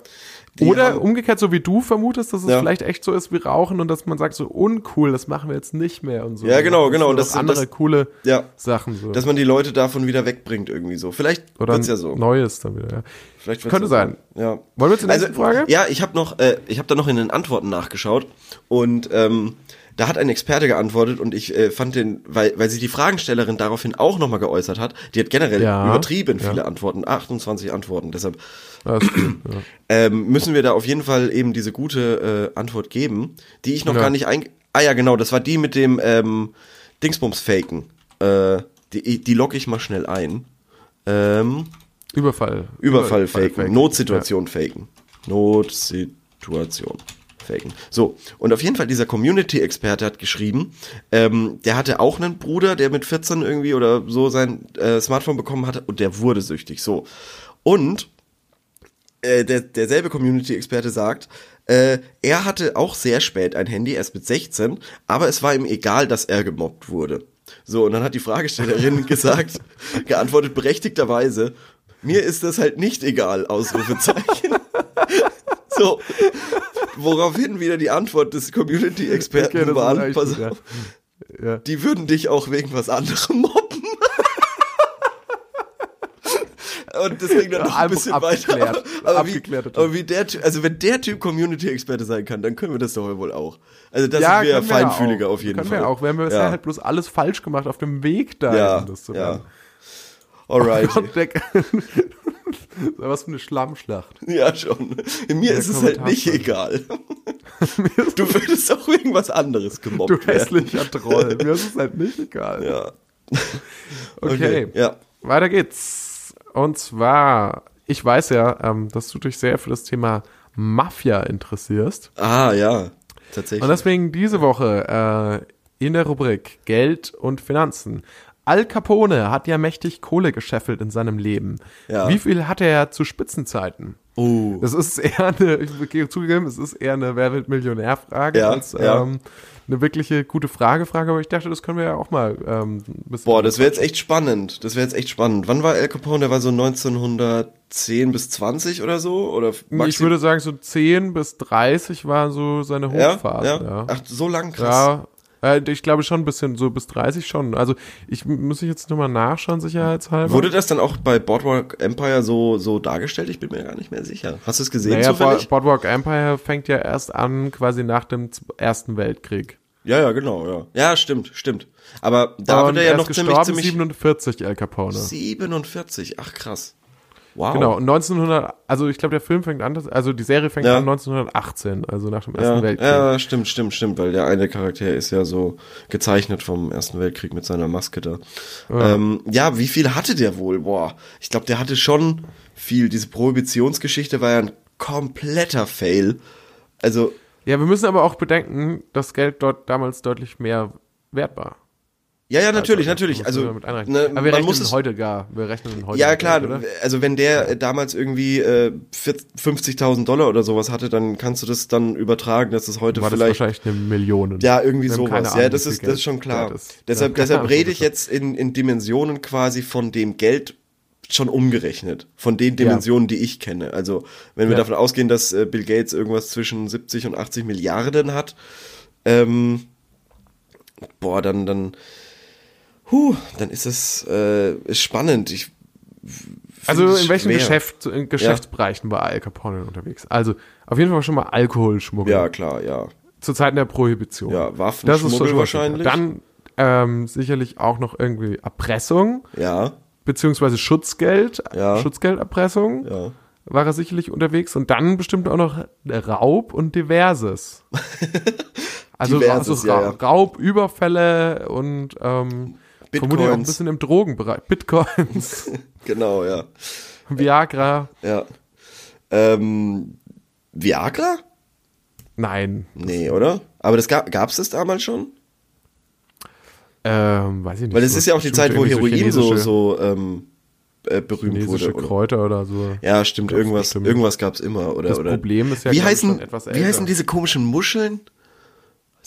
Oder haben, umgekehrt, so wie du vermutest, dass es ja. vielleicht echt so ist wie Rauchen und dass man sagt, so uncool, das machen wir jetzt nicht mehr und so. Ja, genau, genau. Und das sind andere das, coole ja, Sachen. So. Dass man die Leute davon wieder wegbringt irgendwie so. Vielleicht Oder wird's ja so. Neues dann wieder, ja. Vielleicht Könnte ja sein. So. Ja. Wollen wir zur nächsten also, Frage? Ja, ich habe noch, äh, ich habe da noch in den Antworten nachgeschaut und ähm, da hat ein Experte geantwortet und ich äh, fand den, weil, weil sie die Fragenstellerin daraufhin auch nochmal geäußert hat, die hat generell ja, übertrieben viele ja. Antworten, 28 Antworten, deshalb ja. ähm, müssen wir da auf jeden Fall eben diese gute äh, Antwort geben, die ich noch gar nicht ein... Ah ja, genau, das war die mit dem ähm, Dingsbums-Faken. Äh, die, die logge ich mal schnell ein. Ähm, Überfall. Überfall, Überfall faken. faken. Notsituation faken. Notsituation faken. So, und auf jeden Fall dieser Community-Experte hat geschrieben, ähm, der hatte auch einen Bruder, der mit 14 irgendwie oder so sein äh, Smartphone bekommen hatte und der wurde süchtig. So. Und äh, der, derselbe Community-Experte sagt, äh, er hatte auch sehr spät ein Handy, erst mit 16, aber es war ihm egal, dass er gemobbt wurde. So, und dann hat die Fragestellerin gesagt, geantwortet berechtigterweise, mir ist das halt nicht egal, Ausrufezeichen. so, woraufhin wieder die Antwort des Community-Experten okay, war, pass auf, ja. Ja. die würden dich auch wegen was anderem mobben. Und das ging dann noch ein bisschen abgeklärt. weiter. Aber, aber, wie, aber wie der Typ, also wenn der Typ Community-Experte sein kann, dann können wir das doch wohl auch. Also das ja, sind wir ja können wir feinfühliger auch. auf jeden können Fall. Wir auch. Wir haben bisher ja. halt bloß alles falsch gemacht auf dem Weg dahin, ja, das zu ja. Alright. Der- Was für eine Schlammschlacht. Ja, schon. Mir ist es halt nicht egal. Du würdest auch irgendwas anderes gemobbt Du werden. hässlicher Troll. Mir ist es halt nicht egal. Ja. Okay. Ja. Weiter geht's. Und zwar, ich weiß ja, ähm, dass du dich sehr für das Thema Mafia interessierst. Ah, ja. Tatsächlich. Und deswegen diese Woche äh, in der Rubrik Geld und Finanzen. Al Capone hat ja mächtig Kohle gescheffelt in seinem Leben. Ja. Wie viel hat er zu Spitzenzeiten? oh. Das ist eher eine, ich will zugegeben, es ist eher eine Wer wird Millionär-Frage Ja, als ja. ähm, eine wirkliche gute Frage-Frage, aber ich dachte, das können wir ja auch mal ähm, ein bisschen. Boah, das wäre jetzt echt spannend. Das wäre jetzt echt spannend. Wann war El Capone? Der war so 1910 bis 20 oder so? Oder ich maxim- würde sagen, so 10 bis 30 war so seine Hochphase. ja. Ja, Ach, so lang krass. ja. Äh, ich glaube schon ein bisschen, so bis 30 schon. Also ich muss ich jetzt nochmal nachschauen, sicherheitshalber. Wurde das dann auch bei Boardwalk Empire so, so dargestellt? Ich bin mir gar nicht mehr sicher. Hast du es gesehen naja, zufällig? Bo- Boardwalk Empire fängt ja erst an, quasi nach dem Ersten Weltkrieg. Ja, ja, genau, ja. Ja, stimmt, stimmt. Aber da Und wird er ja noch ziemlich, ziemlich 47, El Capone. 47. Ach krass. Wow. Genau, und 1900, also ich glaube, der Film fängt an, also die Serie fängt Ja. an 1918, also nach dem Ersten Ja, Weltkrieg. ja, stimmt, stimmt, stimmt, weil der eine Charakter ist ja so gezeichnet vom Ersten Weltkrieg mit seiner Maske da. Ja, ähm, ja wie viel hatte der wohl? Boah, ich glaube, der hatte schon viel. Diese Prohibitionsgeschichte war ja ein kompletter Fail. Also, Ja, wir müssen aber auch bedenken, dass Geld dort damals deutlich mehr wert war. Ja, ja, natürlich, Also, natürlich. Also, ne, aber wir man rechnen muss in es heute gar. Wir rechnen heute Ja, klar, Geld, also wenn der äh, damals irgendwie äh, 40 50.000 Dollar oder sowas hatte, dann kannst du das dann übertragen, dass es heute War das vielleicht wahrscheinlich eine Million. Ja, irgendwie sowas. Ahnung, Ja, das ist, das ist schon klar. ist. Deshalb, Ja, deshalb Ahnung, rede ich jetzt in, in Dimensionen quasi von dem Geld schon umgerechnet. Von den Dimensionen, die ich kenne. Also, wenn wir Ja. davon ausgehen, dass äh, Bill Gates irgendwas zwischen 70 und 80 Milliarden hat, ähm, boah, dann, dann, huh, dann ist es äh, ist spannend. Ich, Also in welchen. Geschäft, in Geschäftsbereichen war Al Capone unterwegs? Also auf jeden Fall schon mal Alkoholschmuggel. Ja, klar, ja. Zu Zeiten der Prohibition. Ja, Waffen, das ist Schmuggel schon mal wahrscheinlich. Dann ähm, sicherlich auch noch irgendwie Erpressung, Ja, beziehungsweise Schutzgeld, Ja. Schutzgelderpressung. ja. War er sicherlich unterwegs und dann bestimmt auch noch Raub und Diverses. Also, Diverses, also ja, Ra ja. Raub, Überfälle und ähm, vermutlich auch ein Bitcoins. bisschen im Drogenbereich. Bitcoins, Genau, ja. Viagra. Ja. Ähm, Viagra? Nein. Nee, oder? Aber das gab gab's das damals schon? Ähm, weiß ich nicht. Weil es ist ja auch die Zeit, wo Heroin so, so ähm, äh, berühmt wurde. Oder? Kräuter oder so. Ja, stimmt, irgendwas, irgendwas gab's immer, oder? Das oder Problem ist ja, wie heißen, wie heißen diese komischen Muscheln?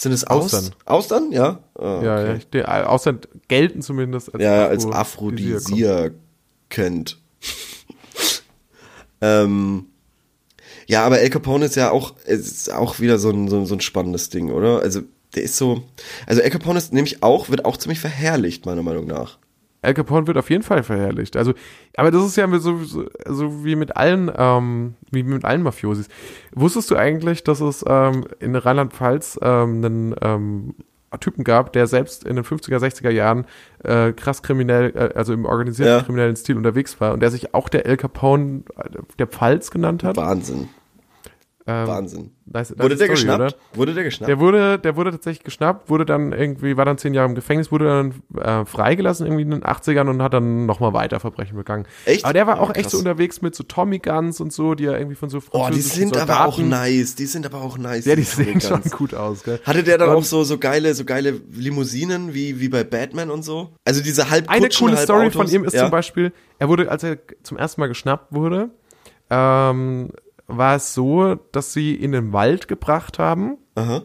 Sind es Austern. Austern? Austern, ja? Ah, Ja, okay. ja, ich, der, außer gelten zumindest als Ja, als Aphrodisiakum. Aphrodisiakend. ähm, ja, aber El Capone ist ja auch, ist auch wieder so ein, so, ein- so ein spannendes Ding, oder? Also, der ist so, also El Capone ist nämlich auch, wird auch ziemlich verherrlicht, meiner Meinung nach. Al Capone wird auf jeden Fall verherrlicht. Also, aber das ist ja so, so, so wie mit allen, ähm, wie mit allen Mafiosis. Wusstest du eigentlich, dass es ähm, in Rheinland-Pfalz ähm, einen ähm, Typen gab, der selbst in den 50er, 60er Jahren äh, krass kriminell, äh, also im organisierten Ja. kriminellen Stil unterwegs war und der sich auch der El Capone äh, der Pfalz genannt hat? Wahnsinn, Ähm, Wahnsinn. nice- nice Wurde der Story, geschnappt? oder? Wurde der geschnappt? Der wurde, der wurde tatsächlich geschnappt, wurde dann irgendwie, war dann zehn Jahre im Gefängnis, wurde dann äh, freigelassen irgendwie in den 80ern und hat dann nochmal weiter Verbrechen begangen. Echt? Aber der war Ja, auch echt krass. so unterwegs mit so Tommy Guns und so, die er irgendwie von so oh, die sind aber auch Soldaten- nice, die sind aber auch nice. Ja, die diese sehen schon gut aus, gell? Hatte der dann Und- auch so, so geile, so geile Limousinen wie, wie bei Batman und so? Also diese halb Eine coole halb Story Autos. von ihm ist ja? zum Beispiel, er wurde, als er zum ersten Mal geschnappt wurde, ähm, war es so, dass sie in den Wald gebracht haben Aha.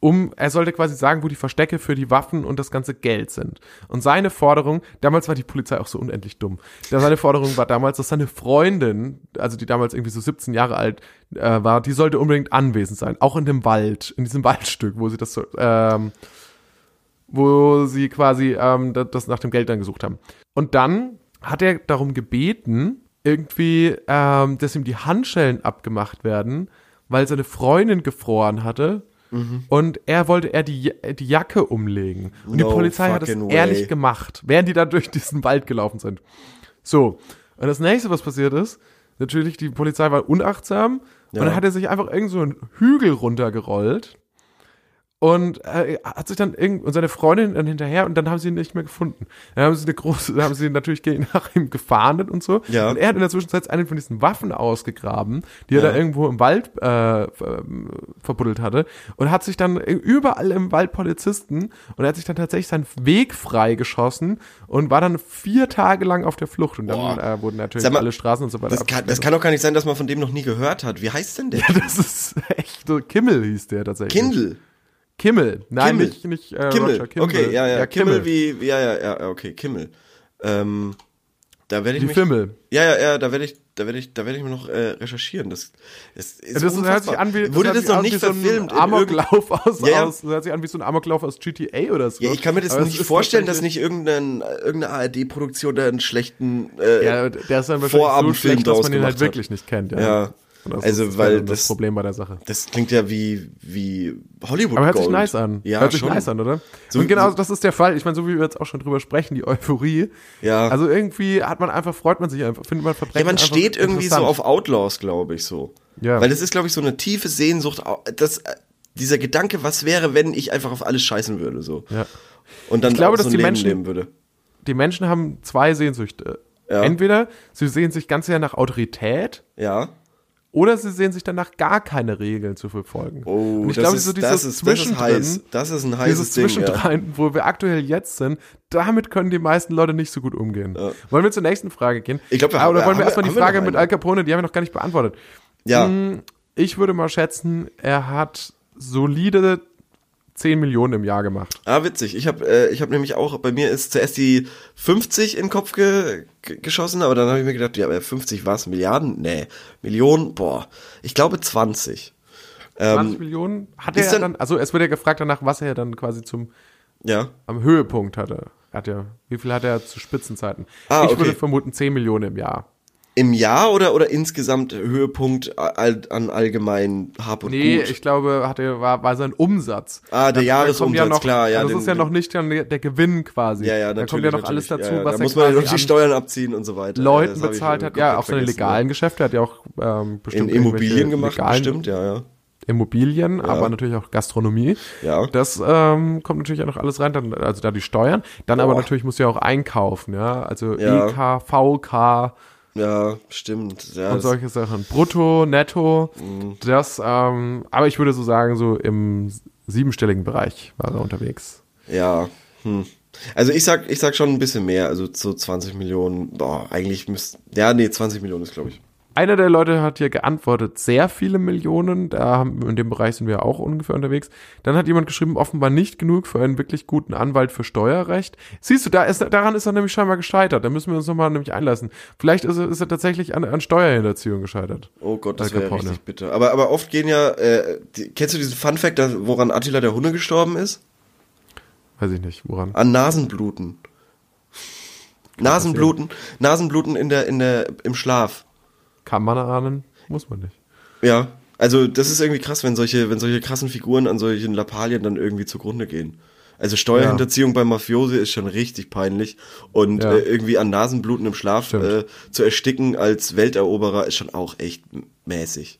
um, er sollte quasi sagen, wo die Verstecke für die Waffen und das ganze Geld sind. Und seine Forderung, damals war die Polizei auch so unendlich dumm. Seine Forderung war damals, dass seine Freundin, also die damals irgendwie so 17 Jahre alt äh, war, die sollte unbedingt anwesend sein, auch in dem Wald, in diesem Waldstück, wo sie das so, ähm, wo sie quasi ähm, das, das nach dem Geld dann gesucht haben. Und dann hat er darum gebeten, irgendwie, ähm, dass ihm die Handschellen abgemacht werden, weil seine Freundin gefroren hatte. Mhm. Und er wollte er die, die Jacke umlegen. Und die No Polizei hat es way. ehrlich gemacht, während die da durch diesen Wald gelaufen sind. So. Und das nächste, was passiert ist, natürlich, die Polizei war unachtsam Ja. und dann hat er sich einfach irgend so einen Hügel runtergerollt und äh, hat sich dann irgend und seine Freundin dann hinterher und dann haben sie ihn nicht mehr gefunden. Dann haben sie eine große, dann haben sie natürlich gegen- nach ihm gefahndet und so. Ja. Und er hat in der Zwischenzeit eine von diesen Waffen ausgegraben, die er Ja. da irgendwo im Wald äh, ver- verbuddelt hatte und hat sich dann überall im Wald Polizisten und er hat sich dann tatsächlich seinen Weg freigeschossen und war dann vier Tage lang auf der Flucht und dann äh, wurden natürlich mal, alle Straßen und so weiter Das kann, das kann doch gar nicht sein, dass man von dem noch nie gehört hat. Wie heißt denn der? das ist echt so Kimmel hieß der tatsächlich. Kindle. Kimmel. Nein, Kimmel. nicht, nicht äh, Kimmel. Roger Kimmel. Okay, ja, ja. Kimmel. Kimmel wie, ja, ja, ja, okay, Kimmel. Ähm, da werde ich Wie mich, Fimmel. Ja, ja, ja, da werde ich, da werde ich, da werde ich mir noch äh, recherchieren. Das, das ist Das hört sich unfassbar. an wie, Wurde das noch nicht so ein verfilmt? in Amoklauf aus, Ja, ja. aus, das hört sich an wie so ein Amoklauf aus GTA oder so. Ja, ich kann mir das Aber nicht ist vorstellen, dass nicht irgendein, irgendeine ARD-Produktion da einen schlechten äh, Ja, der ist dann wahrscheinlich so schlecht, dass man ihn halt wirklich nicht kennt. Ja, Ja. Das Also, ist weil das das- Problem bei der Sache. Das klingt ja wie, wie Hollywood Aber hört sich Gold. nice an. Ja, hört sich schon. nice an, oder? So- und genau so- das ist der Fall. Ich meine, so wie wir jetzt auch schon drüber sprechen, die Euphorie. Ja. Also irgendwie hat man einfach, freut man sich einfach, findet man Ja, Verbrechen man einfach steht irgendwie so auf Outlaws, glaube ich, so. Ja. Weil das ist, glaube ich, so eine tiefe Sehnsucht, das, äh, dieser Gedanke, was wäre, wenn ich einfach auf alles scheißen würde, so. Ja. Und dann Ich glaube, dass so ein die Leben Menschen- leben würde. Die Menschen haben zwei Sehnsüchte. Ja. Entweder sie sehen sich ganz sehr nach Autorität Ja. Oder sie sehen sich danach gar keine Regeln zu verfolgen. Oh, und ich das glaube, ist, so dieses das ist, das ist heiß. Das ist ein heißes dieses Ding, ja. Wo wir aktuell jetzt sind, damit können die meisten Leute nicht so gut umgehen. Ja. Wollen wir zur nächsten Frage gehen? Ich glaub, wir haben- Oder wollen wir wir- erstmal die Frage mit? Al Capone, die haben wir noch gar nicht beantwortet. Ja. Hm, Ich würde mal schätzen, er hat solide 10 Millionen im Jahr gemacht. Ah, witzig. Ich habe äh, ich hab nämlich auch, bei mir ist zuerst die 50 in den Kopf ge ge geschossen, aber dann habe ich mir gedacht, ja, aber 50 was? Milliarden? Nee. Millionen? Boah. Ich glaube 20. 20 Ähm, Millionen hat er dann- dann, also es wird ja gefragt danach, was er dann quasi zum ja. am Höhepunkt hatte. Hat er, wie viel hat er zu Spitzenzeiten? Ah, ich okay. würde vermuten 10 Millionen im Jahr. Im Jahr oder, oder insgesamt Höhepunkt all, an allgemein Hab und Nee, Gut? ich glaube, hatte, war, war sein Umsatz. Ah, der Da- da Jahresumsatz, ja noch, klar, ja, Das den- ist ja noch nicht der, Gewinn quasi. ja, ja, Da natürlich. kommt ja noch alles dazu, ja, ja. was da er muss man ja noch die Steuern abziehen und so weiter. Leuten ich bezahlt hat. Ja, auch seine legalen Geschäfte. Er hat ja auch ähm, ja. bestimmt In Immobilien gemacht, legalen bestimmt, ja, ja. Immobilien, aber natürlich auch Gastronomie. Ja. Das ähm, kommt natürlich auch noch alles rein, dann, also da die Steuern. Dann aber Boah. natürlich muss ja auch einkaufen, ja. Also Ja. EK, VK Ja, stimmt. Ja, und solche Sachen. Brutto, netto. Mhm. Das, ähm, aber ich würde so sagen, so im siebenstelligen Bereich war er unterwegs. Ja, hm. Also ich sag, ich sag schon ein bisschen mehr, also so 20 Millionen, boah, eigentlich müsste, ja, nee, 20 Millionen ist, glaube ich. Einer der Leute hat hier geantwortet, sehr viele Millionen. Da haben, in dem Bereich sind wir auch ungefähr unterwegs. Dann hat jemand geschrieben, offenbar nicht genug für einen wirklich guten Anwalt für Steuerrecht. Siehst du, da ist, daran ist er nämlich scheinbar gescheitert. Da müssen wir uns nochmal nämlich einlassen. Vielleicht ist er, ist er tatsächlich an, an Steuerhinterziehung gescheitert. Oh Gott, das wäre Capone. richtig bitter. Aber, aber oft gehen ja, äh, die, kennst du diesen Fun Fact, woran Attila der Hunde gestorben ist? Weiß ich nicht, woran. An Nasenbluten. Nasenbluten, Nasenbluten in der, in der, im Schlaf. Kann man ahnen, muss man nicht. Ja. Also, das ist irgendwie krass, wenn solche, wenn solche krassen Figuren an solchen Lappalien dann irgendwie zugrunde gehen. Also Steuerhinterziehung bei Mafiosi ist schon richtig peinlich und Ja. äh, irgendwie an Nasenbluten im Schlaf äh, zu ersticken als Welteroberer ist schon auch echt mäßig.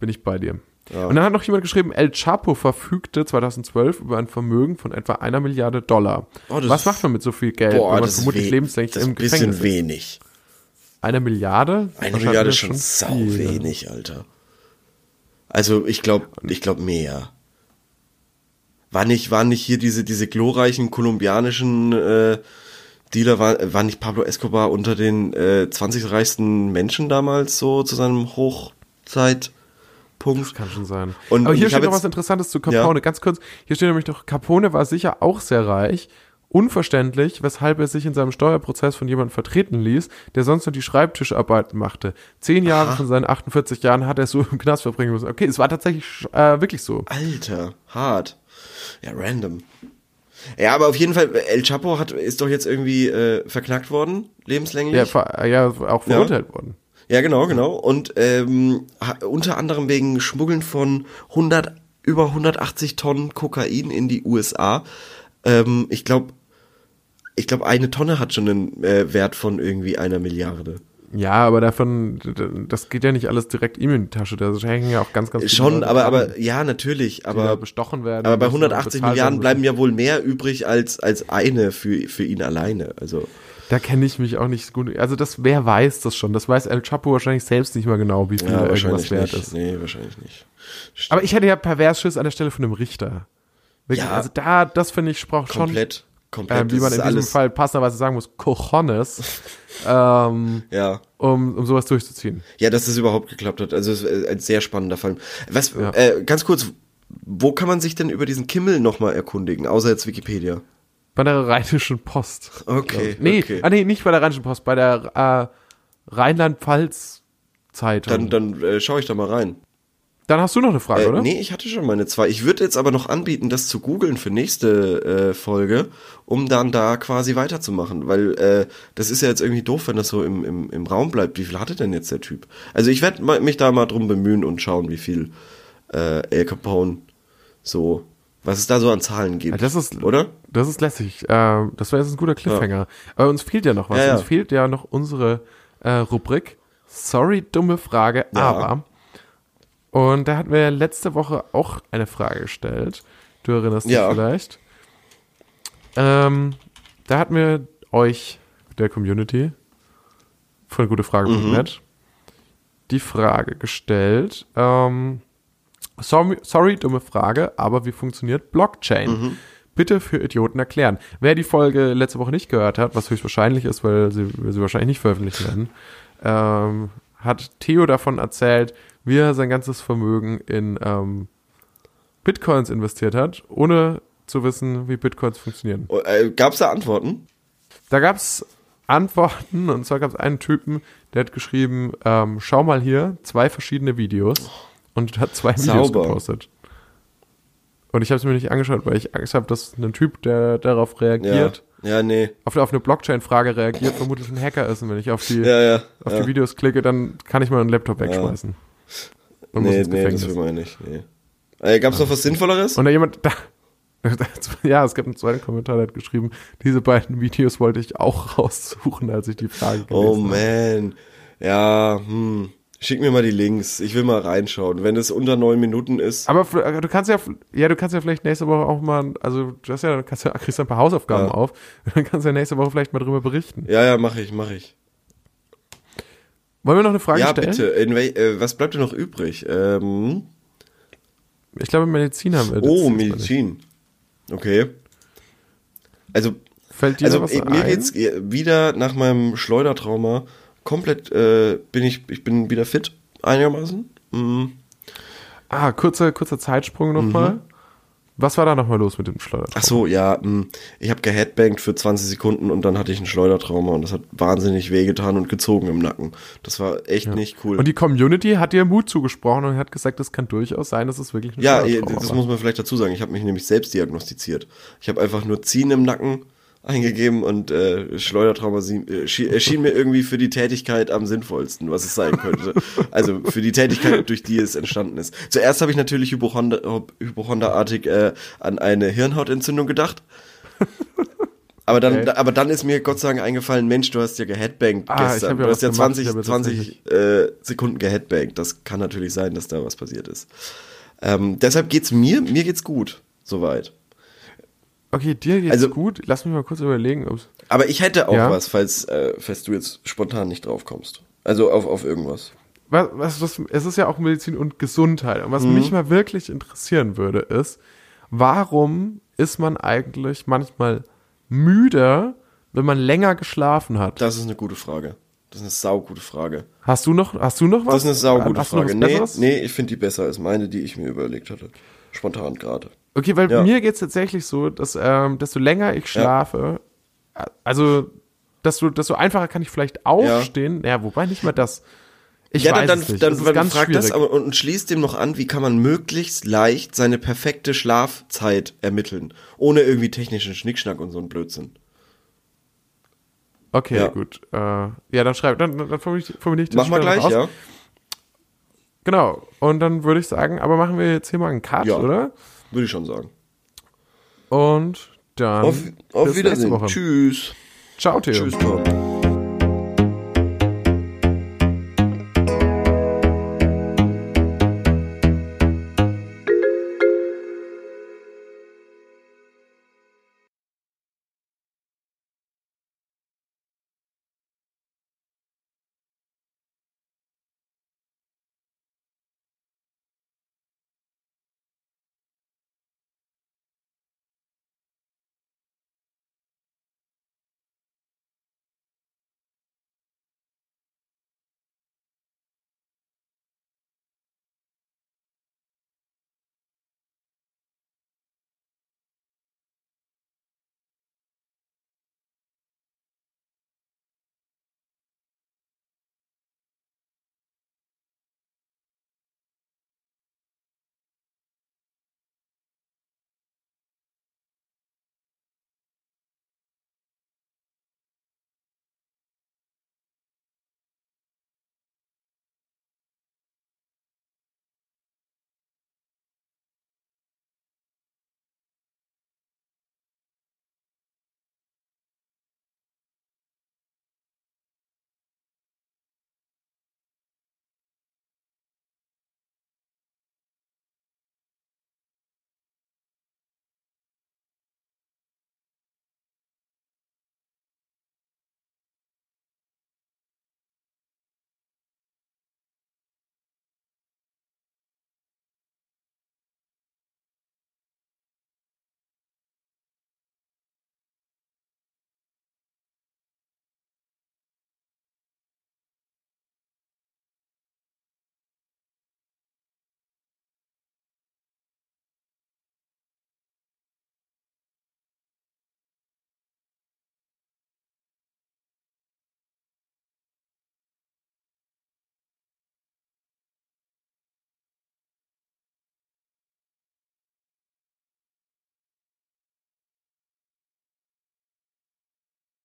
Bin ich bei dir. Ja. Und dann hat noch jemand geschrieben, El Chapo verfügte 2012 über ein Vermögen von etwa einer Milliarde Dollar. Oh, Was ist- macht man mit so viel Geld, wenn man das ist vermutlich lebenslänglich das ist im ein bisschen Gefängnis ist? wenig. Eine Milliarde? Eine Milliarde ist schon sau wenig, Alter. Also ich glaube, ich glaube mehr. War nicht, waren nicht hier diese, diese glorreichen kolumbianischen äh, Dealer, war, war nicht Pablo Escobar unter den äh, 20 reichsten Menschen damals so zu seinem Hochzeitpunkt? Kann schon sein. Und- Aber hier steht noch was Interessantes zu Capone. Ja. Ganz kurz, hier steht nämlich noch, Capone war sicher auch sehr reich. Unverständlich, weshalb er sich in seinem Steuerprozess von jemandem vertreten ließ, der sonst nur die Schreibtischarbeiten machte. Zehn Jahre von seinen 48 Jahren hat er so im Knast verbringen müssen. Okay, es war tatsächlich äh, wirklich so. Alter, hart. Ja, random. Ja, aber auf jeden Fall, El Chapo hat, ist doch jetzt irgendwie äh, verknackt worden, lebenslänglich. Ja, ja auch verurteilt worden. Ja, genau, genau. Und ähm, unter anderem wegen Schmuggeln von 100, über 180 Tonnen Kokain in die USA. Ähm, ich glaube, ich glaube, eine Tonne hat schon einen äh, Wert von irgendwie einer Milliarde. Ja, aber davon, das geht ja nicht alles direkt ihm in die Tasche. Da hängen ja auch ganz, ganz viele Schon, Leute aber, aber ja, natürlich, aber bestochen werden. aber bei müssen und 180 bezahlt Milliarden bleiben ja wohl mehr übrig als als eine für für ihn alleine. Also Da kenne ich mich auch nicht so gut. Also das, wer weiß das schon? Das weiß El Chapo wahrscheinlich selbst nicht mal genau, wie viel ja, irgendwas wert nicht. ist. Nee, wahrscheinlich nicht. Aber ich hätte ja pervers Schiss an der Stelle von einem Richter. Wirklich, Ja. Also da, das finde ich, sprach schon, Komplett, komplett. äh, wie man in diesem Fall passenderweise sagen muss, Cojones, ähm, Ja. um, um sowas durchzuziehen. Ja, dass das überhaupt geklappt hat. Also es ist ein sehr spannender Fall. Was, Ja. äh, ganz kurz, wo kann man sich denn über diesen Kimmel nochmal erkundigen, außer jetzt Wikipedia? Bei der Rheinischen Post. Okay, Nee, okay. ah, nee, nicht bei der Rheinischen Post, bei der äh, Rheinland-Pfalz-Zeitung. Dann, dann äh, schaue ich da mal rein. Dann hast du noch eine Frage, Äh, oder? nee, ich hatte schon meine zwei. Ich würde jetzt aber noch anbieten, das zu googeln für nächste äh, Folge, um dann da quasi weiterzumachen. Weil äh, das ist ja jetzt irgendwie doof, wenn das so im, im, im Raum bleibt. Wie viel hatte denn jetzt der Typ? Also ich werde mich da mal drum bemühen und schauen, wie viel äh, El Capone so, was es da so an Zahlen gibt. Ja, das ist, oder? Das ist lässig. Äh, das wäre jetzt ein guter Cliffhanger. Aber uns fehlt ja noch was. Ja, ja. Uns fehlt ja noch unsere äh, Rubrik. Sorry, dumme Frage, Ja. aber. Und da hatten wir letzte Woche auch eine Frage gestellt. Du erinnerst dich Ja. vielleicht. Ähm, da hatten wir euch, der Community, von gutefrage.net, die Frage gestellt. Ähm, sorry, sorry, dumme Frage, aber wie funktioniert Blockchain? Bitte für Idioten erklären. Wer die Folge letzte Woche nicht gehört hat, was höchstwahrscheinlich ist, weil sie, sie wahrscheinlich nicht veröffentlichen werden, ähm, hat Theo davon erzählt, wie er sein ganzes Vermögen in ähm, Bitcoins investiert hat, ohne zu wissen, wie Bitcoins funktionieren. Oh, Äh, gab's da Antworten? Da gab es Antworten und zwar gab es einen Typen, der hat geschrieben, ähm, schau mal hier, zwei verschiedene Videos und hat zwei Videos Sauber. gepostet. Und ich habe es mir nicht angeschaut, weil ich Angst habe, dass ein Typ, der darauf Ja. reagiert, Ja, nee. auf, auf eine Blockchain-Frage reagiert, vermutlich ein Hacker ist. Und wenn ich auf die, Ja, ja. auf ja. die Videos klicke, dann kann ich meinen Laptop wegschmeißen. Muss nee, ins nee, das will man nicht. Nee. Äh, gab's noch was Sinnvolleres? Und da jemand, da, ja, es gibt einen zweiten Kommentar, der hat geschrieben, diese beiden Videos wollte ich auch raussuchen, als ich die Frage gelesen Oh habe. man. Ja, hm. Schick mir mal die Links. Ich will mal reinschauen. Wenn es unter neun Minuten ist. Aber f- du kannst ja, ja, du kannst ja vielleicht nächste Woche auch mal, also du hast ja, kannst ja, kriegst ja ein paar Hausaufgaben Ja. auf, dann kannst du ja nächste Woche vielleicht mal drüber berichten. Ja, ja, mache ich, mache ich. Wollen wir noch eine Frage Ja, stellen? bitte. In wel, äh, was bleibt denn noch übrig? Ähm, Ich glaube, Medizin haben wir. oh. Medizin. Okay. Also, Fällt dir also was äh, mir ein? geht's äh, wieder nach meinem Schleudertrauma komplett, äh, bin ich, ich bin wieder fit, einigermaßen. Mhm. Ah, kurzer, kurzer Zeitsprung nochmal. Was war da nochmal los mit dem Schleudertraum? Ach so, ja, mh, ich habe geheadbangt für 20 Sekunden und dann hatte ich ein Schleudertrauma und das hat wahnsinnig wehgetan und gezogen im Nacken. Das war echt nicht cool. Und die Community hat dir Mut zugesprochen und hat gesagt, es kann durchaus sein, dass es wirklich ein ja, Schleudertrauma das war. muss man vielleicht dazu sagen. Ich habe mich nämlich selbst diagnostiziert. Ich habe einfach nur Ziehen im Nacken eingegeben und äh, Schleudertrauma äh, schien, erschien mir irgendwie für die Tätigkeit am sinnvollsten, was es sein könnte. also für die Tätigkeit, durch die es entstanden ist. Zuerst habe ich natürlich Hypochonder, Hypochonderartig äh, an eine Hirnhautentzündung gedacht. Aber dann, Okay. aber dann ist mir Gott sei Dank eingefallen, Mensch, du hast ja geheadbangt Ah, gestern. ja du hast ja gemacht, 20, ich habe 20 äh, Sekunden geheadbangt. Das kann natürlich sein, dass da was passiert ist. Ähm, deshalb geht's mir, mir geht's gut, soweit. Okay, dir geht's Also- gut. Lass mich mal kurz überlegen, ob's. Aber ich hätte auch Ja? was, falls, äh, falls du jetzt spontan nicht drauf kommst. Also auf, auf irgendwas. Was, was, was, es ist ja auch Medizin und Gesundheit. Und was Mhm. mich mal wirklich interessieren würde, ist, warum ist man eigentlich manchmal müder, wenn man länger geschlafen hat? Das ist eine gute Frage. Das ist eine saugute Frage. Hast du noch, hast du noch was? Das ist eine saugute Frage. Nee, nee, ich finde die besser als meine, die ich mir überlegt hatte. Spontan gerade. Okay, weil Ja. mir geht's tatsächlich so, dass ähm, desto länger ich schlafe, also desto, desto einfacher kann ich vielleicht aufstehen. Ja, wobei nicht mal das. Ich ja, weiß dann, es nicht. dann, Es dann ganz frag das aber und schließt dem noch an, wie kann man möglichst leicht seine perfekte Schlafzeit ermitteln, ohne irgendwie technischen Schnickschnack und so ein Blödsinn. Okay, Ja. gut. Äh, ja, dann schreib, dann, dann formuliere ich, das Machen wir gleich, ja? Genau. Und dann würde ich sagen, aber machen wir jetzt hier mal einen Cut, Ja. oder? Würde ich schon sagen. Und dann Auf, auf bis nächste Wiedersehen. Woche. Tschüss. Ciao, Theo. Tschüss, Bob.